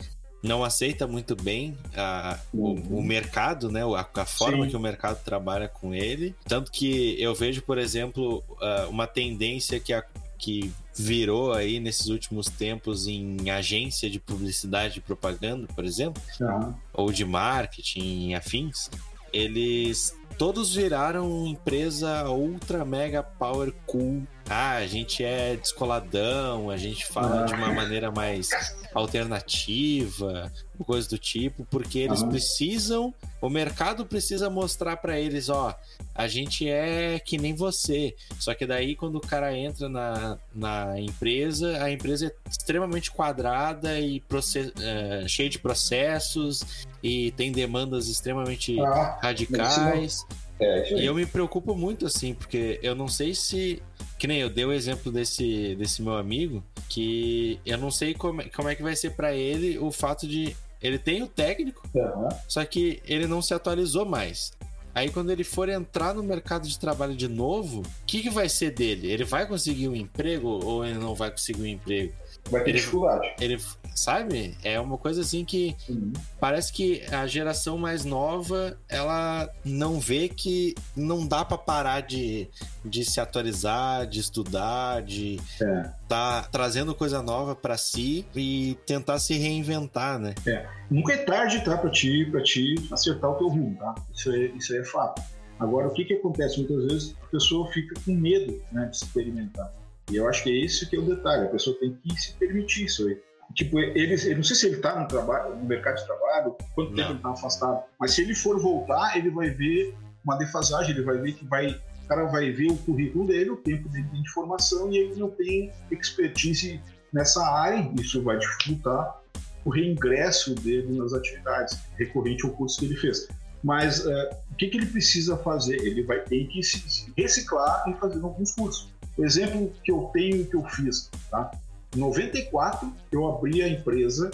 Não aceita muito bem a, o, Uhum. o mercado, né? A, a forma Sim. que o mercado trabalha com ele. Tanto que eu vejo, por exemplo, uma tendência que, a- que virou aí nesses últimos tempos em agência de publicidade e propaganda, por exemplo Aham. ou de marketing e afins, eles todos viraram empresa ultra mega power cool. Ah, a gente é descoladão, a gente fala Ah. de uma maneira mais alternativa, coisa do tipo, porque eles Aham. precisam, o mercado precisa mostrar pra eles, ó, a gente é que nem você. Só que daí quando o cara entra na, na empresa, a empresa é extremamente quadrada e eh, cheia de processos e tem demandas extremamente Ah, radicais. é. E eu me preocupo muito assim, porque eu não sei se. Que nem eu dei o exemplo desse, desse meu amigo, que eu não sei como, é- como é que vai ser pra ele o fato de. Ele tem o técnico, Aham. só que ele não se atualizou mais. Aí quando ele for entrar no mercado de trabalho de novo, o que, que vai ser dele? Ele vai conseguir um emprego ou ele não vai conseguir um emprego? Vai ter Ele- dificuldade. Ele, sabe? É uma coisa assim que Uhum. parece que a geração mais nova ela não vê que não dá pra parar de, de se atualizar, de estudar, de É. tá trazendo coisa nova pra si e tentar se reinventar, né? Nunca é tarde, tá, pra ti, pra ti acertar o teu rumo, tá? Isso aí, isso aí é fato. Agora, o que que acontece? Muitas vezes a pessoa fica com medo, né, de experimentar. E eu acho que é esse que é o detalhe. A pessoa tem que se permitir isso aí. Tipo, eles, eu não sei se ele tá no trabalho, no mercado de trabalho, quanto tempo Não. ele tá afastado. Mas se ele for voltar, ele vai ver uma defasagem, ele vai ver que vai, o cara vai ver o currículo dele, o tempo dele de formação, e ele não tem expertise nessa área, isso vai dificultar o reingresso dele nas atividades, recorrente ao curso que ele fez. Mas eh, o que, que ele precisa fazer? Ele vai ter que se se reciclar e fazer alguns cursos. O exemplo que eu tenho que eu fiz, tá? Em 94, eu abri a empresa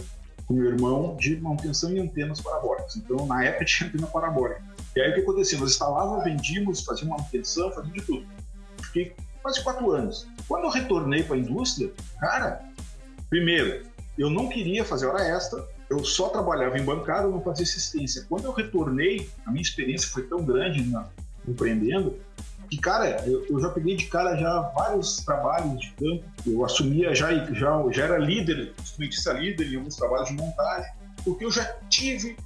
com meu irmão de manutenção em antenas parabólicas. Então, na época tinha antena parabólica. E aí o que acontecia? Nós instalávamos, vendíamos, fazíamos manutenção, fazíamos de tudo. Fiquei quase quatro anos. Quando eu retornei para a indústria, cara, primeiro, eu não queria fazer hora extra, eu só trabalhava em bancada, não fazia assistência. Quando eu retornei, a minha experiência foi tão grande na, empreendendo que, cara, eu, eu, já peguei de cara já vários trabalhos de campo. Eu assumia já, já, já era líder, instrumentista líder em alguns trabalhos de montagem, porque eu já tive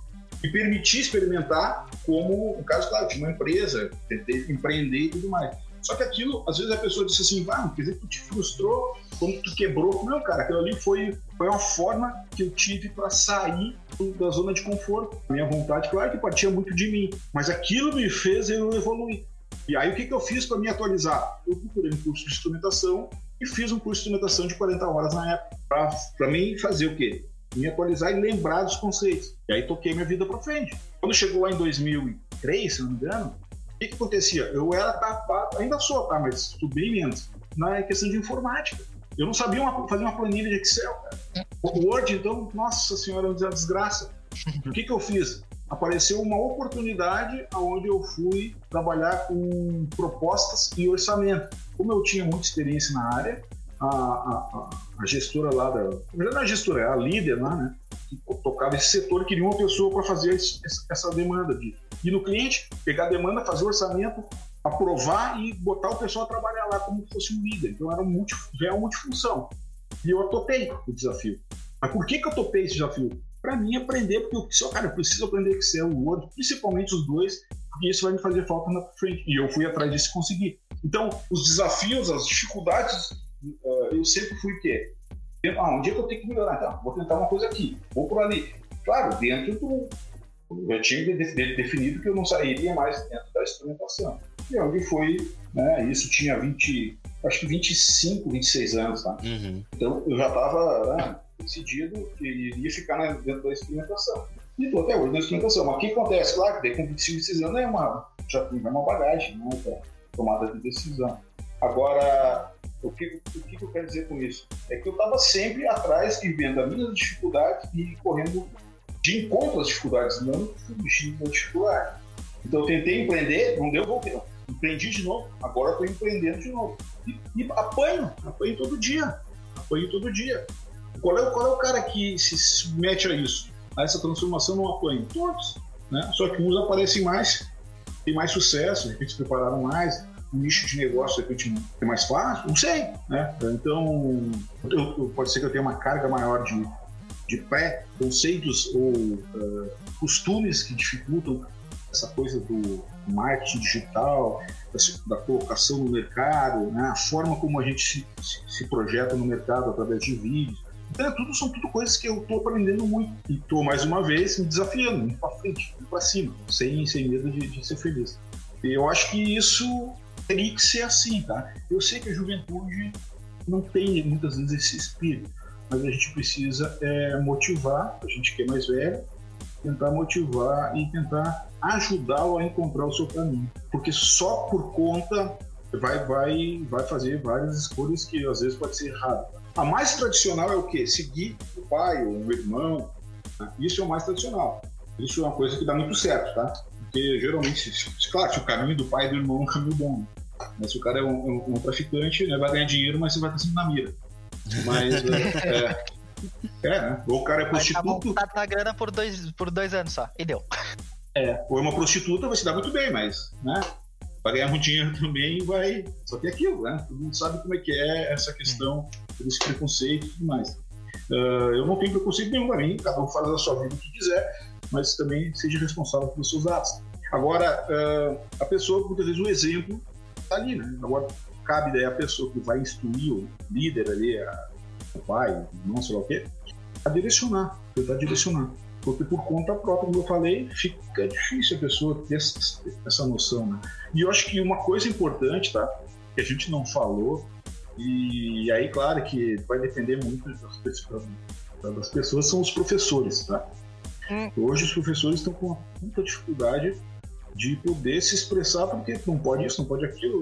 me permiti experimentar como, no caso, claro, tinha uma empresa, tentei empreender e tudo mais. Só que aquilo, às vezes a pessoa disse assim, ah, quer dizer que tu te frustrou quando tu quebrou. Não, cara, aquilo ali foi, foi uma forma que eu tive para sair da zona de conforto. Minha vontade, claro que partia muito de mim, mas aquilo me fez eu evoluir. E aí o que, que eu fiz para me atualizar? Eu procurei um curso de instrumentação e fiz um curso de instrumentação de 40 horas na época, para mim fazer o quê? Me atualizar e lembrar dos conceitos. E aí toquei minha vida para frente. Quando chegou lá em 2003, se não me engano, que, que acontecia? Eu era tapado, ainda sou, tá? Mas bem menos, na questão de informática. Eu não sabia uma, fazer uma planilha de Excel, cara. O Word, então, nossa senhora, é uma desgraça. O que, que eu fiz? Apareceu uma oportunidade onde eu fui trabalhar com propostas e orçamento. Como eu tinha muita experiência na área, a, a, a gestora lá da. Não é a gestora, é a líder lá, né? Que tocava esse setor, queria uma pessoa para fazer esse, essa demanda de ir no cliente, pegar a demanda, fazer o orçamento, aprovar e botar o pessoal a trabalhar lá como se fosse um líder. Então era um multi, já é multifunção. E eu topei o desafio. Mas por que, que eu topei esse desafio? Para mim, aprender, porque eu, cara, eu preciso aprender Excel e Word, principalmente os dois, porque isso vai me fazer falta na frente. E eu fui atrás disso e consegui. Então, os desafios, as dificuldades, uh, eu sempre fui o quê? Ah, um dia que eu tenho que melhorar, então, vou tentar uma coisa aqui, vou por ali. Claro, dentro do, eu tinha definido que eu não sairia mais dentro da instrumentação. E onde foi, né, isso tinha 20, acho que 25, 26 anos, tá? Uhum. Então eu já estava né, decidido que iria ficar dentro da instrumentação. E estou até hoje na instrumentação. Mas o que acontece? Claro que daí com 25, 26 anos é uma, já tem uma bagagem né, para tomada de decisão. Agora, o que, o que eu quero dizer com isso? É que eu estava sempre atrás e vendo as minhas dificuldades e correndo de encontro às dificuldades, não fugindo da dificuldade. Então eu tentei empreender, não deu, voltei. Empreendi de novo, agora estou empreendendo de novo. E, e, apanho, apanho todo dia. Apanho todo dia. Qual é, qual é o cara que se submete a isso? A essa transformação não apanha? Todos. Né? Só que uns aparecem mais, têm mais sucesso, de repente se prepararam mais, o nicho de negócio de repente é mais fácil, não sei. Né? Então, eu, pode ser que eu tenha uma carga maior de de pré-conceitos ou uh, costumes que dificultam essa coisa do marketing digital, da, colocação no mercado, né? a forma como a gente se, se, projeta no mercado através de vídeos. Então, é tudo, são tudo coisas que eu estou aprendendo muito e estou, mais uma vez, me desafiando, indo para frente, indo para cima, sem, sem medo de, de ser feliz. E eu acho que isso teria que ser assim, tá? Eu sei que a juventude não tem muitas vezes esse espírito, mas a gente precisa é, motivar, a gente que é mais velho, tentar motivar e tentar ajudá-lo a encontrar o seu caminho. Porque só por conta vai, vai, vai fazer várias escolhas que às vezes pode ser errado. A mais tradicional é o quê? Seguir o pai ou o irmão. Né? Isso é o mais tradicional. Isso é uma coisa que dá muito certo, tá? Porque geralmente, claro, se o caminho do pai e do irmão é um caminho bom. Mas se o cara é um, um, um traficante, né, vai ganhar dinheiro, mas você vai estar sempre na mira. Mas é, é, é né? Ou o cara é tá prostituto. Tá, tá grana por dois, por dois anos só. E deu. É, ou é uma prostituta, vai se dar muito bem, mas, né? Vai ganhar muito dinheiro também vai. Só que é aquilo, né? Todo mundo sabe como é que é essa questão desse preconceito e tudo mais. Uh, eu não tenho preconceito nenhum pra mim, cada um faz a sua vida o que quiser, mas também seja responsável pelos seus atos. Agora, uh, a pessoa, muitas vezes, o exemplo tá ali, né? Agora, cabe daí a pessoa que vai instruir o líder ali, a, o pai, não sei lá o quê, a direcionar, tentar direcionar. Porque por conta própria, como eu falei, fica difícil a pessoa ter essa, essa noção, né? E eu acho que uma coisa importante, tá? Que a gente não falou, e aí, claro, que vai depender muito das pessoas, das pessoas são os professores, tá? Hum. Hoje os professores estão com muita dificuldade de poder se expressar porque não pode isso, não pode aquilo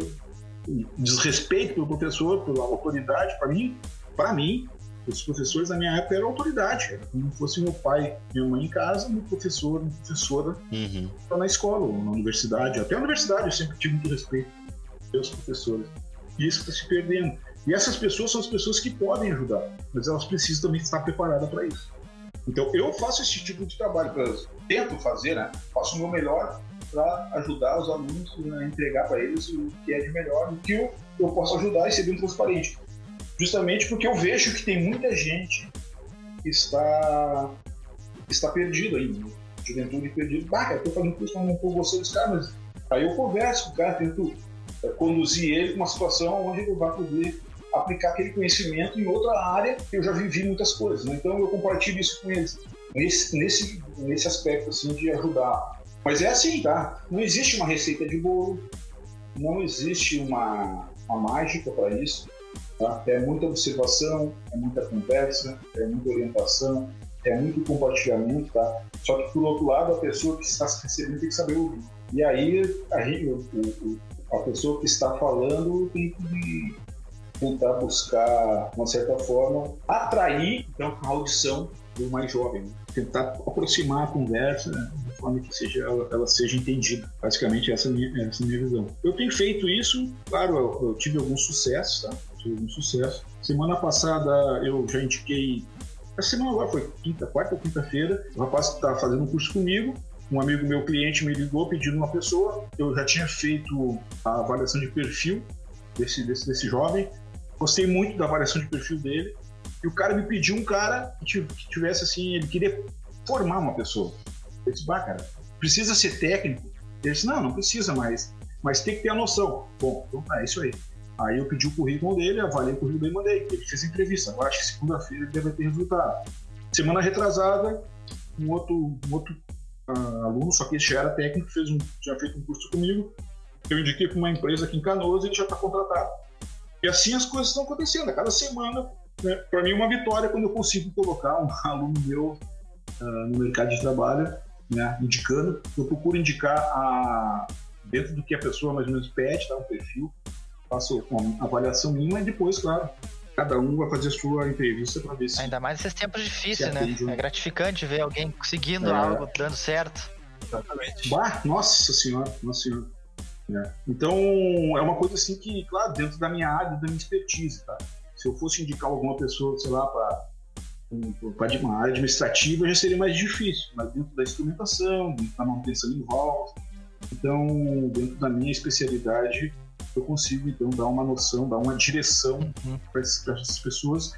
desrespeito pelo professor, pela autoridade, para mim, para mim, Os professores da minha época eram autoridade. Era como se fosse meu pai, minha mãe em casa, meu professor, minha professora Uhum. tá na escola, ou na universidade. Até a universidade eu sempre tive muito respeito pelos professores. E isso está se perdendo. E essas pessoas são as pessoas que podem ajudar, mas elas precisam também estar preparadas para isso. Então eu faço esse tipo de trabalho, pra, tento fazer, né? Faço o meu melhor para ajudar os alunos né, a entregar para eles o que é de melhor, o que eu, eu posso ajudar e ser bem transparente. Justamente porque eu vejo que tem muita gente que está, está perdida ainda. né? Juventude perdida. Bah, eu tô fazendo curso não com vocês, cara, mas aí eu converso com o cara, tento conduzir ele para uma situação onde ele vai poder aplicar aquele conhecimento em outra área que eu já vivi muitas coisas. Né? Então eu compartilho isso com eles nesse, nesse, nesse aspecto assim de ajudar. Mas é assim, tá? Não existe uma receita de bolo, não existe uma, uma mágica para isso. Tá? É muita observação, é muita conversa, é muita orientação, é muito compartilhamento, tá? Só que por outro lado, a pessoa que está recebendo tem que saber ouvir. E aí a, gente- o- o- a pessoa que está falando tem que tentar buscar, de uma certa forma, atrair então, a audição do mais jovem. né? Tentar aproximar a conversa né, de forma que seja, ela, ela seja entendida. Basicamente, essa é a minha, essa é a minha visão. Eu tenho feito isso, claro, eu, eu tive alguns sucessos, tá? Tive algum sucesso. Semana passada eu já indiquei. Essa semana agora foi quinta, quarta ou quinta-feira. O rapaz que está fazendo um curso comigo, um amigo meu cliente me ligou pedindo uma pessoa. Eu já tinha feito a avaliação de perfil desse, desse, desse jovem. Gostei muito da avaliação de perfil dele. E o cara me pediu um cara que tiv- que tivesse assim, ele queria formar uma pessoa. Eu disse, bah, cara, precisa ser técnico? Ele disse, não, não precisa mais, mas tem que ter a noção. Bom, então tá, é isso aí. Aí eu pedi o currículo dele, avaliei o currículo dele e mandei. Ele fez entrevista. Agora acho que segunda-feira ele deve ter resultado. Semana retrasada, um outro, um outro ah, aluno, só que esse já era técnico, fez um, tinha feito um curso comigo. Eu indiquei para uma empresa aqui em Canoas e ele já está contratado. E assim as coisas estão acontecendo. A cada semana, né, para mim, é uma vitória quando eu consigo colocar um aluno meu ah, no mercado de trabalho, né, indicando. Eu procuro indicar a, dentro do que a pessoa mais ou menos pede, tá, um perfil, faço uma avaliação mínima e depois, claro, cada um vai fazer a sua entrevista para ver se. Ainda mais nesses tempos difíceis, né? É gratificante ver alguém conseguindo É. algo, dando certo. Exatamente. Bah, nossa senhora, nossa senhora. É. Então, é uma coisa assim que, claro, dentro da minha área, da minha expertise, tá? Se eu fosse indicar alguma pessoa, sei lá, para uma área administrativa, já seria mais difícil, mas dentro da instrumentação, dentro da manutenção em voz, então, dentro da minha especialidade, eu consigo, então, dar uma noção, dar uma direção Uhum. para essas pessoas,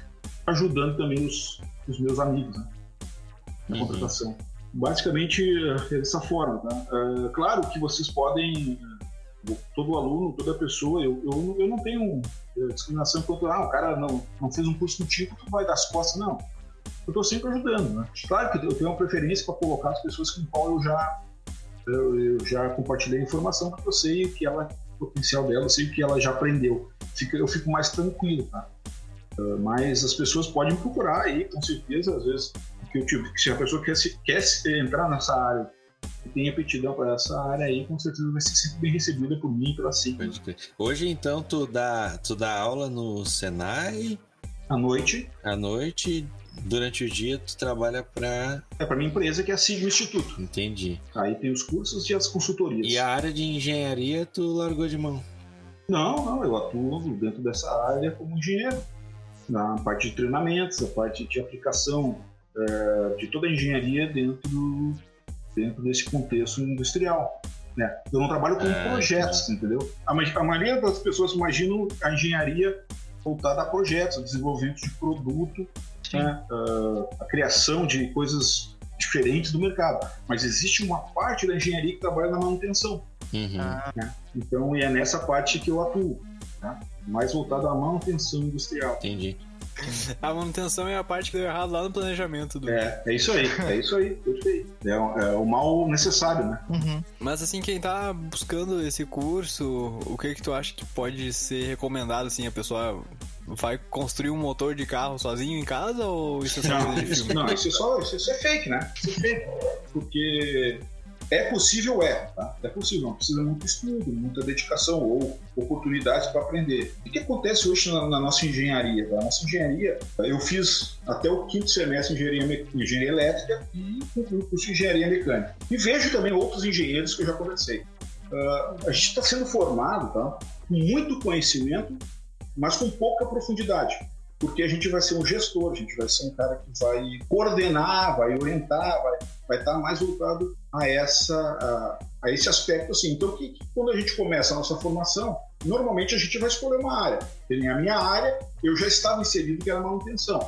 ajudando também os, os meus amigos, né? Na Uhum. contratação. Basicamente, é dessa forma, tá? É, claro que vocês podem, é, todo aluno, toda pessoa, eu, eu, eu não tenho é, discriminação quanto, ah, o cara não, não fez um curso contigo, tu vai dar as costas, não. Eu estou sempre ajudando, né? Claro que eu tenho uma preferência para colocar as pessoas com qual eu já, eu, já compartilhei a informação, eu sei o que ela, potencial dela, sei que ela já aprendeu. Fica, eu fico mais tranquilo, tá? É, mas as pessoas podem procurar aí, com certeza, às vezes, que eu tive, se a pessoa quer, se, quer entrar nessa área e tem aptidão para essa área aí, com certeza vai ser sempre bem recebida por mim pela crer. Hoje, então, tu dá, tu dá aula no Senai À noite, à noite, durante o dia tu trabalha pra. é para minha empresa que é a SIG Instituto. Entendi. Aí tem os cursos e as consultorias. E a área de engenharia tu largou de mão. Não, não, eu atuo dentro dessa área como engenheiro. Na parte de treinamentos, a parte de aplicação eh, de toda a engenharia dentro, do- dentro desse contexto industrial. né? Eu não trabalho com Ah, projetos, entendeu? A, a maioria das pessoas imaginam a engenharia voltada a projetos, a desenvolvimento de produto, né? Ah, a criação de coisas diferentes do mercado. Mas existe uma parte da engenharia que trabalha na manutenção. Uhum. Ah, Então, e é nessa parte que eu atuo, tá? mais voltado à manutenção industrial. Entendi. A manutenção é a parte que deu errado lá no planejamento do. É, é isso aí, é isso aí, perfeito. É, o- é o mal necessário, né? uhum. Mas assim, quem tá buscando esse curso, o que que tu acha que pode ser recomendado assim, a pessoa vai construir um motor de carro sozinho em casa ou isso é só Não, isso, não, isso é só isso, isso é fake, né? Isso é fake. Porque É possível, é, tá? É possível, não precisa muito estudo, muita dedicação ou oportunidades para aprender. O que acontece hoje na, na nossa engenharia? Tá? Na nossa engenharia, eu fiz até o quinto semestre engenharia, engenharia elétrica e o curso de engenharia mecânica. E vejo também outros engenheiros que eu já conversei. Uh, a gente está sendo formado tá? com muito conhecimento, mas com pouca profundidade porque a gente vai ser um gestor, a gente vai ser um cara que vai coordenar, vai orientar, vai, vai estar mais voltado a, essa, a, a esse aspecto. Assim. Então, que, que, quando a gente começa a nossa formação, normalmente a gente vai escolher uma área. Tem a minha área, eu já estava inserido que era manutenção.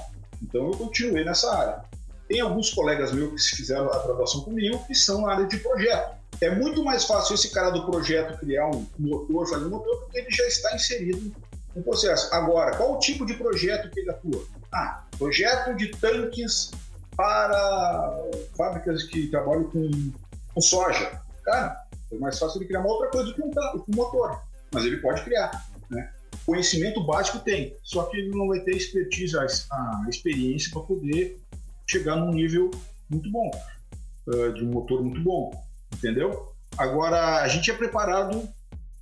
Então, eu continuei nessa área. Tem alguns colegas meus que fizeram a graduação comigo que são na área de projeto. É muito mais fácil esse cara do projeto criar um motor, fazer um motor, porque ele já está inserido um processo. Agora, qual o tipo de projeto que ele atua? Ah, projeto de tanques para fábricas que trabalham com, com soja. Cara, é mais fácil ele criar uma outra coisa do que um, um motor, mas ele pode criar. Né? Conhecimento básico tem, só que ele não vai ter expertise, a, a experiência para poder chegar num nível muito bom, uh, de um motor muito bom, entendeu? Agora, a gente é preparado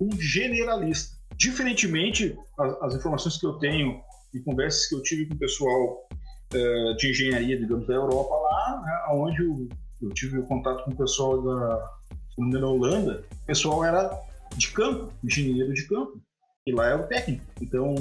um generalista. Diferentemente, as, informações que eu tenho e conversas que eu tive com o pessoal uh, de engenharia, digamos, da Europa lá, né, onde eu, eu tive o contato com o pessoal da, da Holanda, o pessoal era de campo, engenheiro de campo, e lá é o técnico. Então,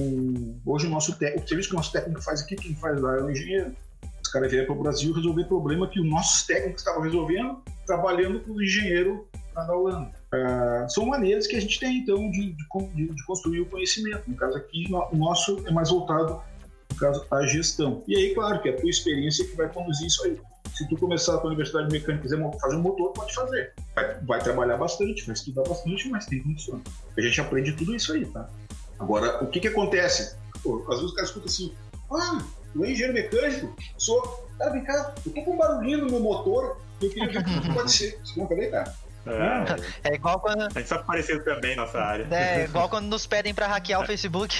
hoje o nosso o serviço que o nosso técnico faz aqui, quem faz lá é o engenheiro. Os caras vieram para o Brasil resolver problema que os nossos técnicos estavam resolvendo, trabalhando com o engenheiro lá da Holanda. Uh, são maneiras que a gente tem, então, de, de, de, construir o conhecimento. No caso aqui, o nosso é mais voltado, no caso, à gestão. E aí, claro, que é a tua experiência que vai conduzir isso aí. Se tu começar a tua universidade mecânica e quiser fazer um motor, pode fazer. Vai, vai, trabalhar bastante, vai estudar bastante, mas tem condições. A gente aprende tudo isso aí, tá? Agora, o que que acontece? Pô, às vezes o cara escuta assim, ah, tu é engenheiro mecânico? Sou. Cara, vem cá, eu tô com um barulhinho no meu motor, eu queria ver o que pode ser. Não, peraí, cara. É. é igual quando. A gente sabe parecer também nossa área. É, igual quando nos pedem pra hackear o Facebook.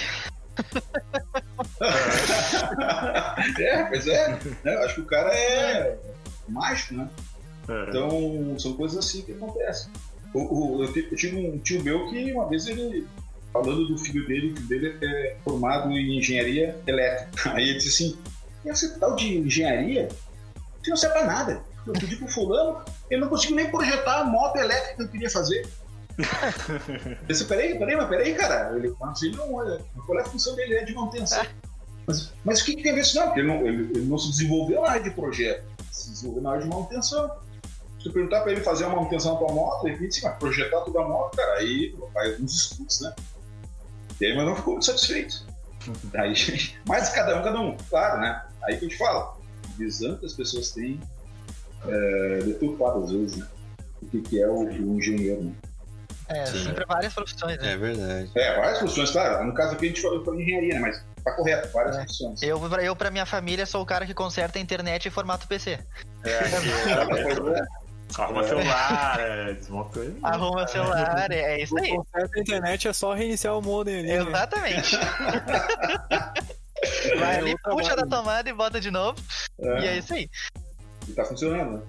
é, pois é. é. Acho que o cara é mágico, né? É. Então, são coisas assim que acontecem. O, o, eu, tive um tio meu que uma vez ele, falando do filho dele, o filho dele é formado em engenharia elétrica. Aí ele disse assim: e esse tal de engenharia? Você não serve pra nada. Eu pedi pro fulano, ele não conseguiu nem projetar a moto elétrica que eu queria fazer. eu disse, peraí, peraí, mas peraí, cara. Ele, mas ele não olha. Qual é a função dele? É de manutenção. Mas, mas o que, que tem a ver isso? Não, porque ele não, ele, ele não se desenvolveu na área de projeto, se desenvolveu na área de manutenção. Se tu perguntar para ele fazer a manutenção da tua moto, ele diz, mas projetar toda a moto, cara, aí vai alguns estudos, né? E aí, mas não ficou muito satisfeito. Aí, mas cada um, cada um, claro, né? Aí que eu te falo, visão que as pessoas têm é, deturpado às vezes, né? O que, que é o, o engenheiro, né? É, Sim. sempre várias profissões, né? É verdade. É, várias profissões, claro. No caso aqui a gente falou de engenharia, né? Mas tá correto, várias é. profissões. Eu, eu, pra minha família, sou o cara que conserta a internet em formato PC. É, é, Arruma celular, é, desmonta Arruma celular, é isso aí. Conserta a internet é só reiniciar o modem ali. Né? Exatamente. Vai ali, puxa da tomada e bota de novo. É. E é isso aí. E tá funcionando, né?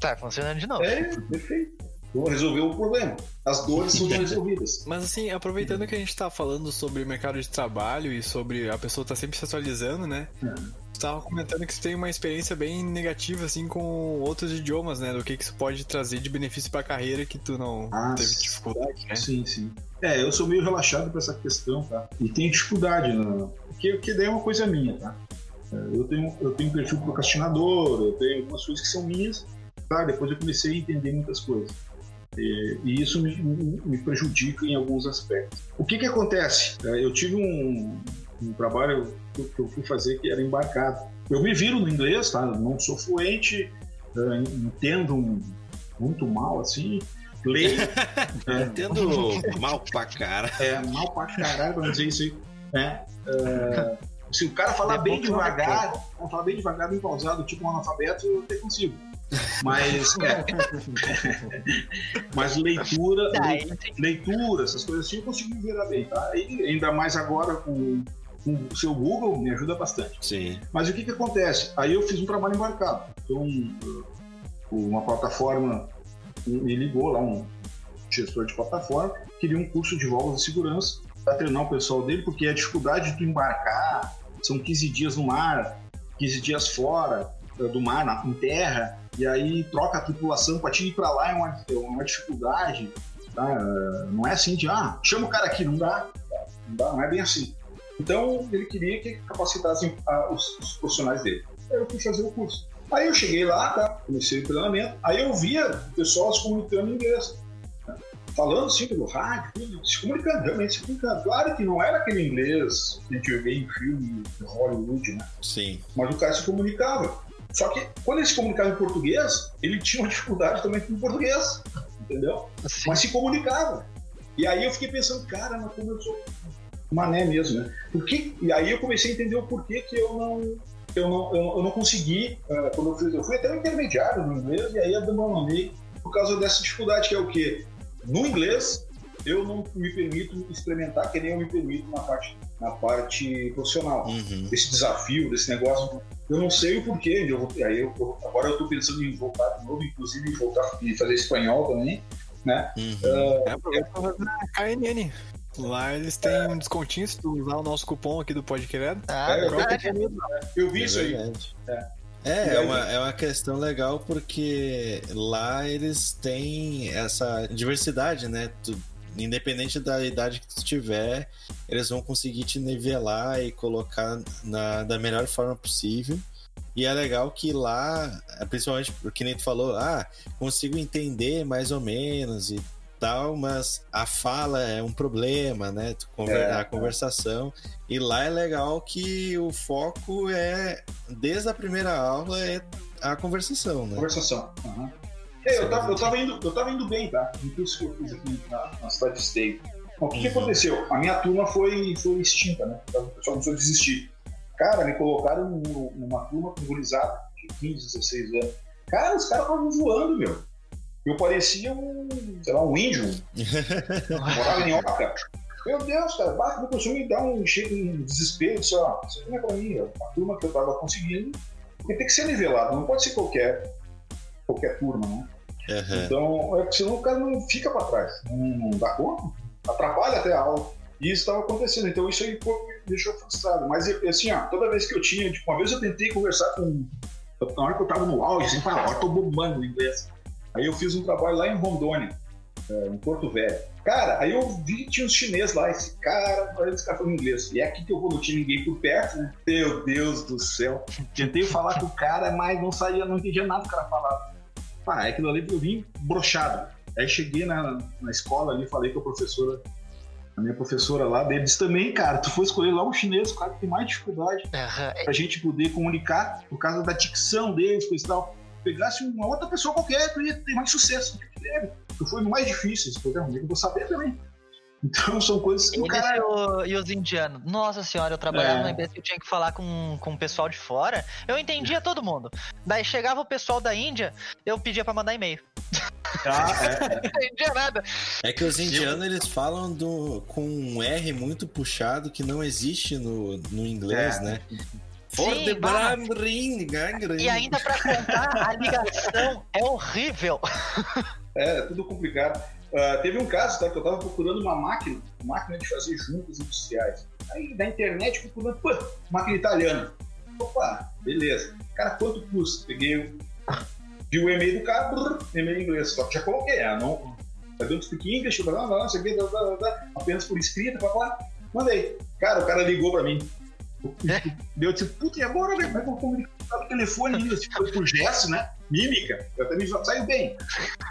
Tá funcionando de novo. É, perfeito. Então resolveu o problema. As dores são resolvidas. Mas assim, aproveitando que a gente tá falando sobre o mercado de trabalho e sobre a pessoa tá sempre se atualizando, né? É. Você tava comentando que você tem uma experiência bem negativa, assim, com outros idiomas, né? Do que, que isso pode trazer de benefício pra carreira que tu não ah, teve dificuldade, né? Sim, sim. É, eu sou meio relaxado com essa questão, tá? E tenho dificuldade, né? porque, porque daí é uma coisa minha, tá? Eu tenho, eu tenho perfil procrastinador, eu tenho algumas coisas que são minhas, tá? Depois eu comecei a entender muitas coisas. E, e isso me, me, prejudica em alguns aspectos. O que que acontece? É, eu tive um, um trabalho que eu fui fazer que era embarcado. Eu me viro no inglês, tá? Não sou fluente, é, entendo muito mal, assim, leio. é, entendo mal pra cara. É, mal pra caralho, pra dizer isso aí. É, é, se o cara falar bem devagar, falar bem devagar, bem pausado, tipo um analfabeto, eu até consigo. Mas, é, mas leitura, tá, leitura, essas coisas assim, eu consigo me virar bem, tá? E ainda mais agora com, com o seu Google, me ajuda bastante. Sim. Mas o que que acontece? Aí eu fiz um trabalho embarcado. Então, uma plataforma me ligou lá um gestor de plataforma, queria um curso de voos de segurança para treinar o pessoal dele, porque a dificuldade de tu embarcar, são 15 dias no mar, 15 dias fora eh, do mar, na, em terra, e aí troca a tripulação para te ir para lá é uma, é uma dificuldade. Tá? Não é assim de, ah, chama o cara aqui, não dá. Não dá, não é bem assim. Então, ele queria que capacitassem ah, os, os, profissionais dele. Aí eu fui fazer o curso. Aí eu cheguei lá, tá? comecei o treinamento, aí eu via o pessoal se comunicando em inglês. Falando assim pelo rádio, se comunicando, realmente se comunicando. Claro que não era aquele inglês que a gente vê em filme de Hollywood, né? Sim. Mas o cara se comunicava. Só que quando ele se comunicava em português, ele tinha uma dificuldade também com o português, entendeu? Sim. Mas se comunicava. E aí eu fiquei pensando, cara, mas como eu sou mané mesmo, né? Porque, e aí eu comecei a entender o porquê que eu não eu não, eu, não consegui, uh, quando eu fui, eu fui até um intermediário no inglês e aí abandonei por causa dessa dificuldade que é o quê? No inglês, eu não me permito experimentar que nem eu me permito na parte, na parte profissional. Uhum. Esse desafio, desse negócio, eu não sei o porquê. Eu, aí eu, agora eu estou pensando em voltar de novo, inclusive voltar e fazer espanhol também, né? Uhum. Uh, é, fazer a KNN. Lá eles têm um descontinho se tu usar o nosso cupom aqui do Podcredo. Ah, é, verdade. Eu vi é isso aí. É. É, é uma, é uma questão legal porque lá eles têm essa diversidade, né? Tu, independente da idade que tu tiver, eles vão conseguir te nivelar e colocar na, da melhor forma possível. E é legal que lá, principalmente porque nem tu falou, ah, consigo entender mais ou menos e tal, mas a fala é um problema, né? É, a conversação. É. E lá é legal que o foco é, desde a primeira aula, é a conversação, né? Conversação. Uhum. É, eu, tava, eu, tava indo, eu tava indo bem, tá? No curso que eu fiz aqui na, na cidade de Esteio. O que, uhum. que, aconteceu? A minha turma foi, foi extinta, né? O pessoal começou a desistir. Cara, me colocaram numa turma com gurizada de 15, 16 anos. Cara, os caras estavam voando, meu. Eu parecia um, sei lá, um índio. Morava em Oca. Meu Deus, cara, no costume me dá um, um desespero. Disse, ó, isso não é pra mim, a turma que eu tava conseguindo. Porque tem que ser nivelado, não pode ser qualquer, qualquer turma, né? Uhum. Então, é, senão o cara não fica para trás, não, não, dá conta, atrapalha até a aula. E isso estava acontecendo, então isso aí pô, me deixou frustrado. Mas assim, ó, toda vez que eu tinha, tipo, uma vez eu tentei conversar com. Na hora que eu tava no auge, assim, falei, ó, eu tô bombando no inglês. Aí eu fiz um trabalho lá em Rondônia, é, em Porto Velho. Cara, aí eu vi que tinha uns chineses lá, esse cara, esse cara falando inglês. E é aqui que eu vou, não tinha ninguém por perto, né? Meu Deus do céu. Tentei falar com o cara, mas não saía, não entendia nada do cara falava. Ah, é aquilo ali eu vim brochado. Aí cheguei na, na escola ali, falei com a professora, a minha professora lá, deles também, cara, tu foi escolher lá um chinês, o cara que tem mais dificuldade uhum. pra gente poder comunicar por causa da dicção deles, coisa e tal pegasse uma outra pessoa qualquer, tu ia ter mais sucesso do que deve. Tu foi no mais difícil, se puder eu vou saber também. Então são coisas que o cara. E, o, e os indianos? Nossa senhora, eu trabalhava é. numa empresa que eu tinha que falar com, com o pessoal de fora. Eu entendia todo mundo. Daí chegava o pessoal da Índia, eu pedia pra mandar e-mail. Ah, é. não entendia nada. É que os indianos eles falam do, com um R muito puxado que não existe no, no inglês, é. né? For Sim, the ring, E ainda pra contar, a ligação é horrível. É, é tudo complicado. Uh, teve um caso, tá, que eu tava procurando uma máquina, máquina de fazer juntas industriais. Aí na internet procurando, pô, máquina italiana. Opa, beleza. Cara, quanto custa? Peguei, vi o e-mail do cara, brrr, e-mail em inglês. Só que já coloquei, ah, não. I don't speak English, blá, blá, blá, apenas por escrita, blá, blá. Mandei. Cara, o cara ligou pra mim. Deu tipo, puta, e agora, velho? Como é que eu vou comunicar no telefone ainda? Se foi por gesto, né? Mímica, eu também já saio bem.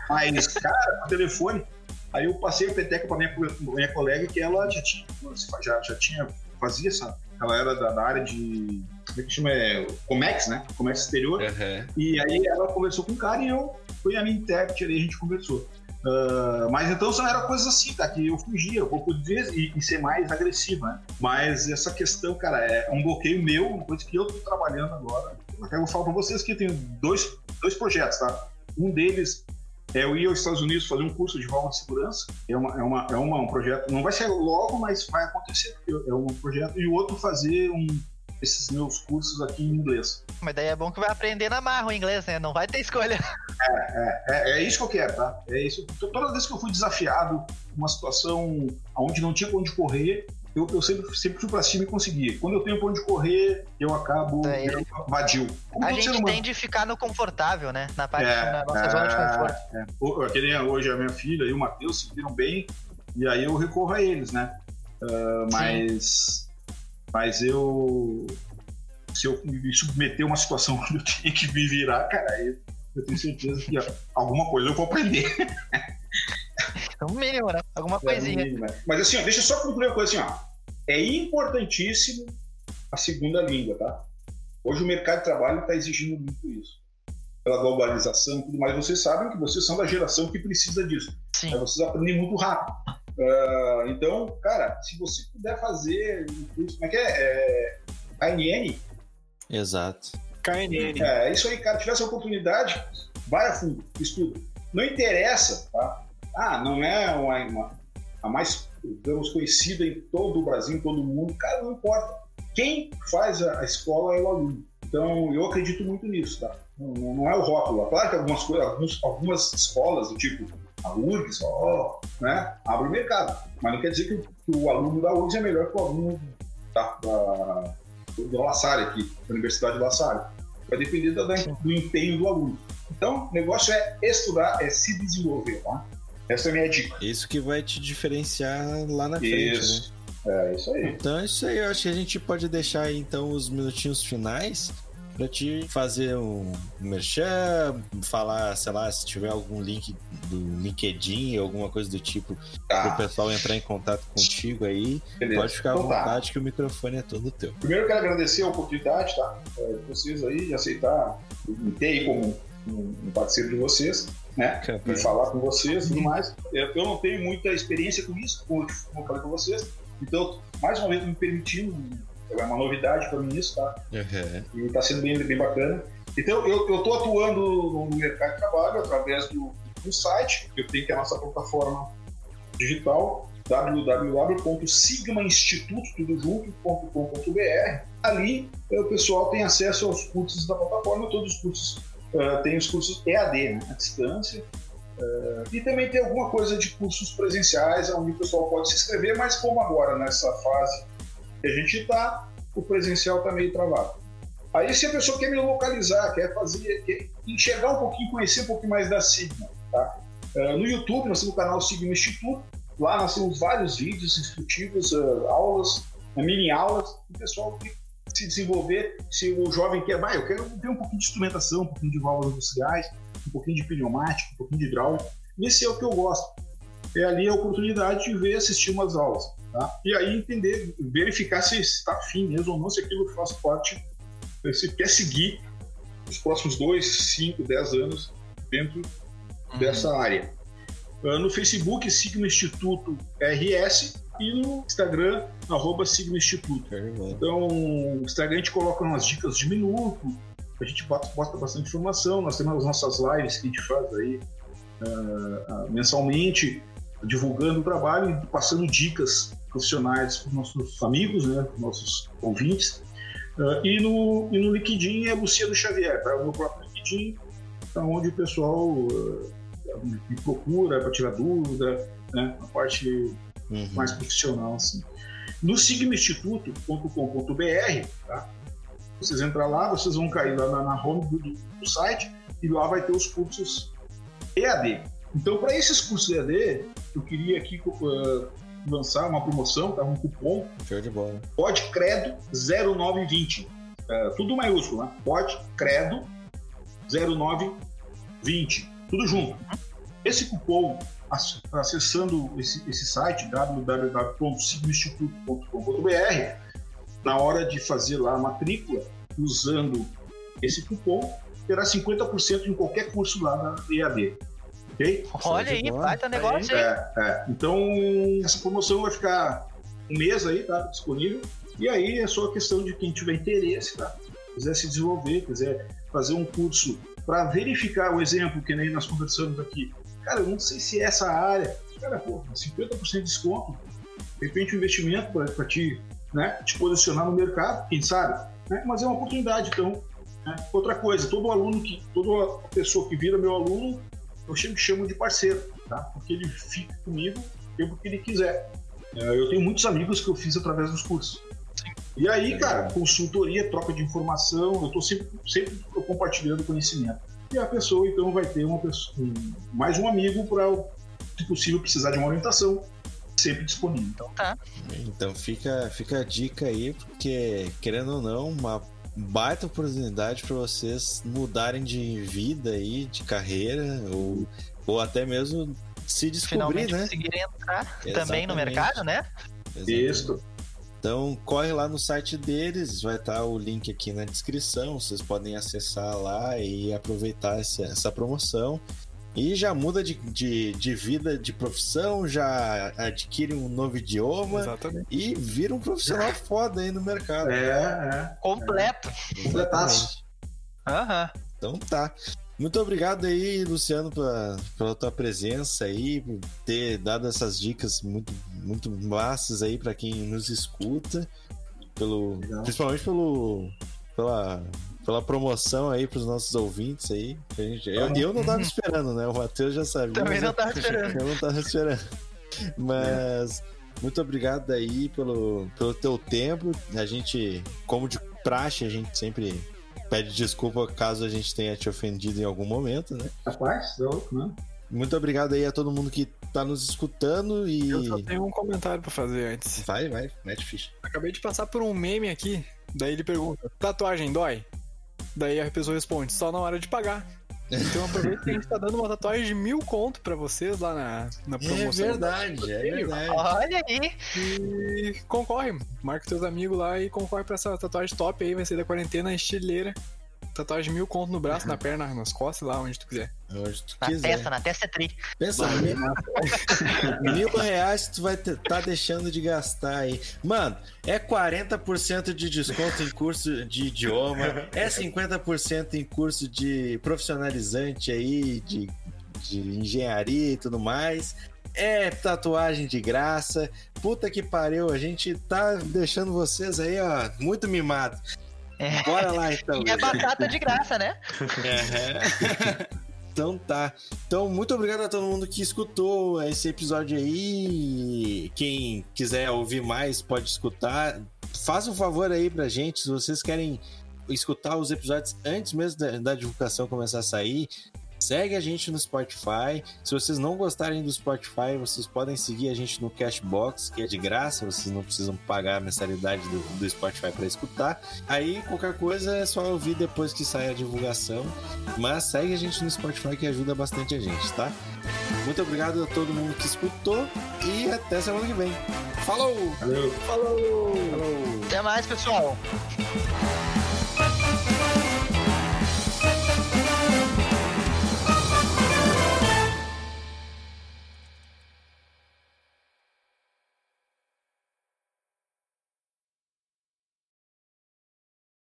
Mas, cara, por telefone. Aí eu passei a peteca pra minha, minha colega que ela já tinha, já, já tinha, fazia essa. Ela era da, da área de. Como é que chama? É, Comex, né? Comércio exterior. Uhum. E aí ela conversou com o cara e eu fui a minha intérprete ali, a gente conversou. Uh, mas então só era coisas assim, tá? Que eu fugia, eu podia e, e ser mais agressivo, né? Mas essa questão, cara, é um bloqueio meu, uma coisa que eu tô trabalhando agora. Eu quero falar pra vocês que eu tenho dois, dois projetos, tá? Um deles é eu ir aos Estados Unidos fazer um curso de válvula de segurança. É, uma, é, uma, é uma, um projeto, não vai ser logo, mas vai acontecer. É um projeto. E o outro fazer um, esses meus cursos aqui em inglês. Mas daí é bom que vai aprender na marra o inglês, né? Não vai ter escolha. É, é, é isso que eu quero, tá? É isso. Toda vez que eu fui desafiado uma situação onde não tinha pra onde correr, eu, eu sempre, sempre fui pra cima e consegui. Quando eu tenho pra onde correr, eu acabo É, vadio. Como A gente tende a ficar no confortável, né? Na parte É, da nossa zona de conforto. é. Que nem hoje a minha filha e o Matheus se viram bem, e aí eu recorro a eles, né? Ah, mas, mas eu. Se eu me submeter a uma situação onde eu tenho que me virar, cara, aí eu tenho certeza que ó, alguma coisa eu vou aprender. No mínimo, né? Alguma É, coisinha. no mínimo, né? Mas assim, ó, deixa eu só concluir uma coisa assim, ó. É importantíssimo a segunda língua, tá? Hoje o mercado de trabalho está exigindo muito isso. Pela globalização e tudo mais. Vocês sabem que vocês são da geração que precisa disso. Sim. Aí vocês aprendem muito rápido. Ah, então, cara, se você puder fazer um curso, como é que é? é ANN, Exato. KNN. é, isso aí, cara, tiver essa oportunidade, vai a fundo, estuda. Não interessa, tá? Ah, não é uma, uma- a mais, digamos, conhecida em todo o Brasil, em todo o mundo, cara, não importa. Quem faz a, a escola é o aluno. Então, eu acredito muito nisso, tá? Não, não- é o rótulo. Claro que algumas coisas, alguns- algumas escolas, do tipo a URGS, ó, né, abre o mercado. Mas não quer dizer que, o- que o aluno da URGS é melhor que o aluno da, da, do La Salle aqui, da Universidade de La Salle. Vai depender da- da- do empenho do aluno. Então, o negócio é estudar, é se desenvolver, tá? Essa é a minha dica. Isso que vai te diferenciar lá na frente, né? É isso aí. Então é isso aí, eu acho que a gente pode deixar aí então os minutinhos finais pra te fazer um merchan, falar, sei lá, se tiver algum link do LinkedIn, alguma coisa do tipo, pro Tá, pessoal entrar em contato contigo aí. beleza. Pode ficar à Então tá. vontade que o microfone é todo teu. Primeiro quero agradecer a oportunidade, tá? É, vocês aí de aceitar, me ter aí como um parceiro de vocês, né? E falar com vocês e tudo mais. É, Eu não tenho muita experiência com isso, como eu falei com vocês. Então, mais uma vez, me permitindo, é uma novidade para mim isso, tá? Uhum. E está sendo bem, bem bacana. Então, eu estou atuando no mercado de trabalho através do, do site, eu tenho que é a nossa plataforma digital, www.sigmainstituto.com.br. Ali, o pessoal tem acesso aos cursos da plataforma, todos os cursos, tem os cursos EAD, né, à distância, eh, e também tem alguma coisa de cursos presenciais, onde o pessoal pode se inscrever, mas como agora, nessa fase que a gente está, o presencial está meio travado. Aí, se a pessoa quer me localizar, quer fazer, quer enxergar um pouquinho, conhecer um pouquinho mais da Sigma, tá? Eh, no YouTube, nós temos o canal Sigma Instituto. Lá nós temos vários vídeos instrutivos, eh, aulas, eh, mini aulas, o pessoal que se desenvolver. Se o jovem quer, vai, eu quero ter um pouquinho de instrumentação, um pouquinho de válvulas industriais, um pouquinho de pneumático, um pouquinho de hidráulico. Esse é o que eu gosto. É ali a oportunidade de ver, assistir umas aulas. Tá? E aí entender, verificar se está afim mesmo ou não, se aquilo faz parte, se quer seguir os próximos 2, 5, 10 anos dentro dessa área. Uh, No Facebook, Sigma Instituto RS e no Instagram, arroba Sigma Instituto. Então, no Instagram a gente coloca umas dicas de minuto, a gente bota bastante informação, nós temos as nossas lives que a gente faz aí ah, ah, mensalmente, divulgando o trabalho e passando dicas profissionais os nossos amigos, né, nossos ouvintes. Ah, e, no, e no LinkedIn é Luciano Xavier, tá? o meu próprio LinkedIn, tá onde o pessoal ah, me procura para tirar dúvida, né, a parte Uhum. mais profissional assim. No sigmainstituto.com.br, tá? Vocês entram lá, vocês vão cair lá na, na home do, do site e lá vai ter os cursos EAD. Então, para esses cursos EAD, eu queria aqui uh, lançar uma promoção, tá? um cupom Show de bola. Pode Credo 0920. É, tudo maiúsculo, né? Pode Credo 0920. Tudo junto. Esse cupom, ac- acessando esse, esse site, www.sigmainstituto.com.br, na hora de fazer lá a matrícula, usando esse cupom, terá 50% em qualquer curso lá da EAD. Ok? Olha de aí, bola. baita negócio aí. É, é. Então, essa promoção vai ficar um mês aí, tá? Disponível. E aí é só questão de quem tiver interesse, tá? Quiser se desenvolver, quiser fazer um curso para verificar o exemplo que nem nós conversamos aqui. Cara, eu não sei se é essa área. Cara, pô, 50% de desconto. De repente, um investimento para te, né, te posicionar no mercado, quem sabe? Né? Mas é uma oportunidade, então Né? Outra coisa, todo aluno que, toda pessoa que vira meu aluno, eu sempre chamo de parceiro, tá? Porque ele fica comigo o tempo que ele quiser. É, eu tenho muitos amigos que eu fiz através dos cursos. E aí, cara, consultoria, troca de informação, eu estou sempre, sempre compartilhando conhecimento. E a pessoa, então, vai ter uma pessoa, mais um amigo para, se possível, precisar de uma orientação, sempre disponível. Então tá. Então fica, fica a dica aí, porque, querendo ou não, uma baita oportunidade para vocês mudarem de vida aí, de carreira, ou, ou até mesmo se descobrir, Finalmente né? conseguirem entrar também no Exatamente. mercado, né? Isso. Então corre lá no site deles, vai estar o link aqui na descrição, vocês podem acessar lá e aproveitar essa, essa promoção. E já muda de, de, de vida, de profissão, já adquire um novo idioma Exatamente. e vira um profissional foda aí no mercado. É, Completo. é. Completaço. Aham. Então tá. Muito obrigado aí, Luciano, pela, pela tua presença aí, por ter dado essas dicas muito, muito massas aí para quem nos escuta. Pelo, Legal. principalmente pelo, pela, pela promoção aí pros nossos ouvintes aí. A gente- eu, eu não tava esperando, né? O Matheus já sabia. Também mas não tava esperando. Eu não tava esperando. Mas muito obrigado aí pelo, pelo teu tempo. A gente, como de praxe, a gente sempre pede desculpa caso a gente tenha te ofendido em algum momento, né? Rapaz, tá louco, né? Muito obrigado aí a todo mundo que tá nos escutando e. Eu só tenho um comentário pra fazer antes. Vai, vai, mete ficha. Acabei de passar por um meme aqui, daí ele pergunta: tatuagem dói? Daí a pessoa responde: só na hora de pagar. Então aproveita que a gente tá dando uma tatuagem de mil conto pra vocês lá na, na É promoção. verdade, é verdade. Olha aí. E concorre. Marca teus amigos lá e concorre pra essa tatuagem top aí. Vai ser da quarentena estileira. Tatuagem de mil conto no braço, na perna, nas costas, lá onde tu quiser. Onde tu Na quiser. testa, na testa é tri. Pensa, mil, mil reais tu vai tá deixando de gastar aí. Mano, é 40% de desconto em curso de idioma, é 50% em curso de profissionalizante aí, de, de engenharia e tudo mais. É tatuagem de graça. Puta que pariu, a gente tá deixando vocês aí, ó, muito mimado. É. Bora lá então. E é batata de graça, né? É. Então tá. Então, muito obrigado a todo mundo que escutou esse episódio aí. Quem quiser ouvir mais, pode escutar. Faça um favor aí pra gente, se vocês querem escutar os episódios antes mesmo da, da divulgação começar a sair. Segue a gente no Spotify. Se vocês não gostarem do Spotify, vocês podem seguir a gente no Cashbox, que é de graça, vocês não precisam pagar a mensalidade do, do Spotify para escutar. Aí qualquer coisa é só ouvir depois que sair a divulgação. Mas segue a gente no Spotify que ajuda bastante a gente, tá? Muito obrigado a todo mundo que escutou e até semana que vem. Falou! Valeu. Falou! Falou! Até mais, pessoal.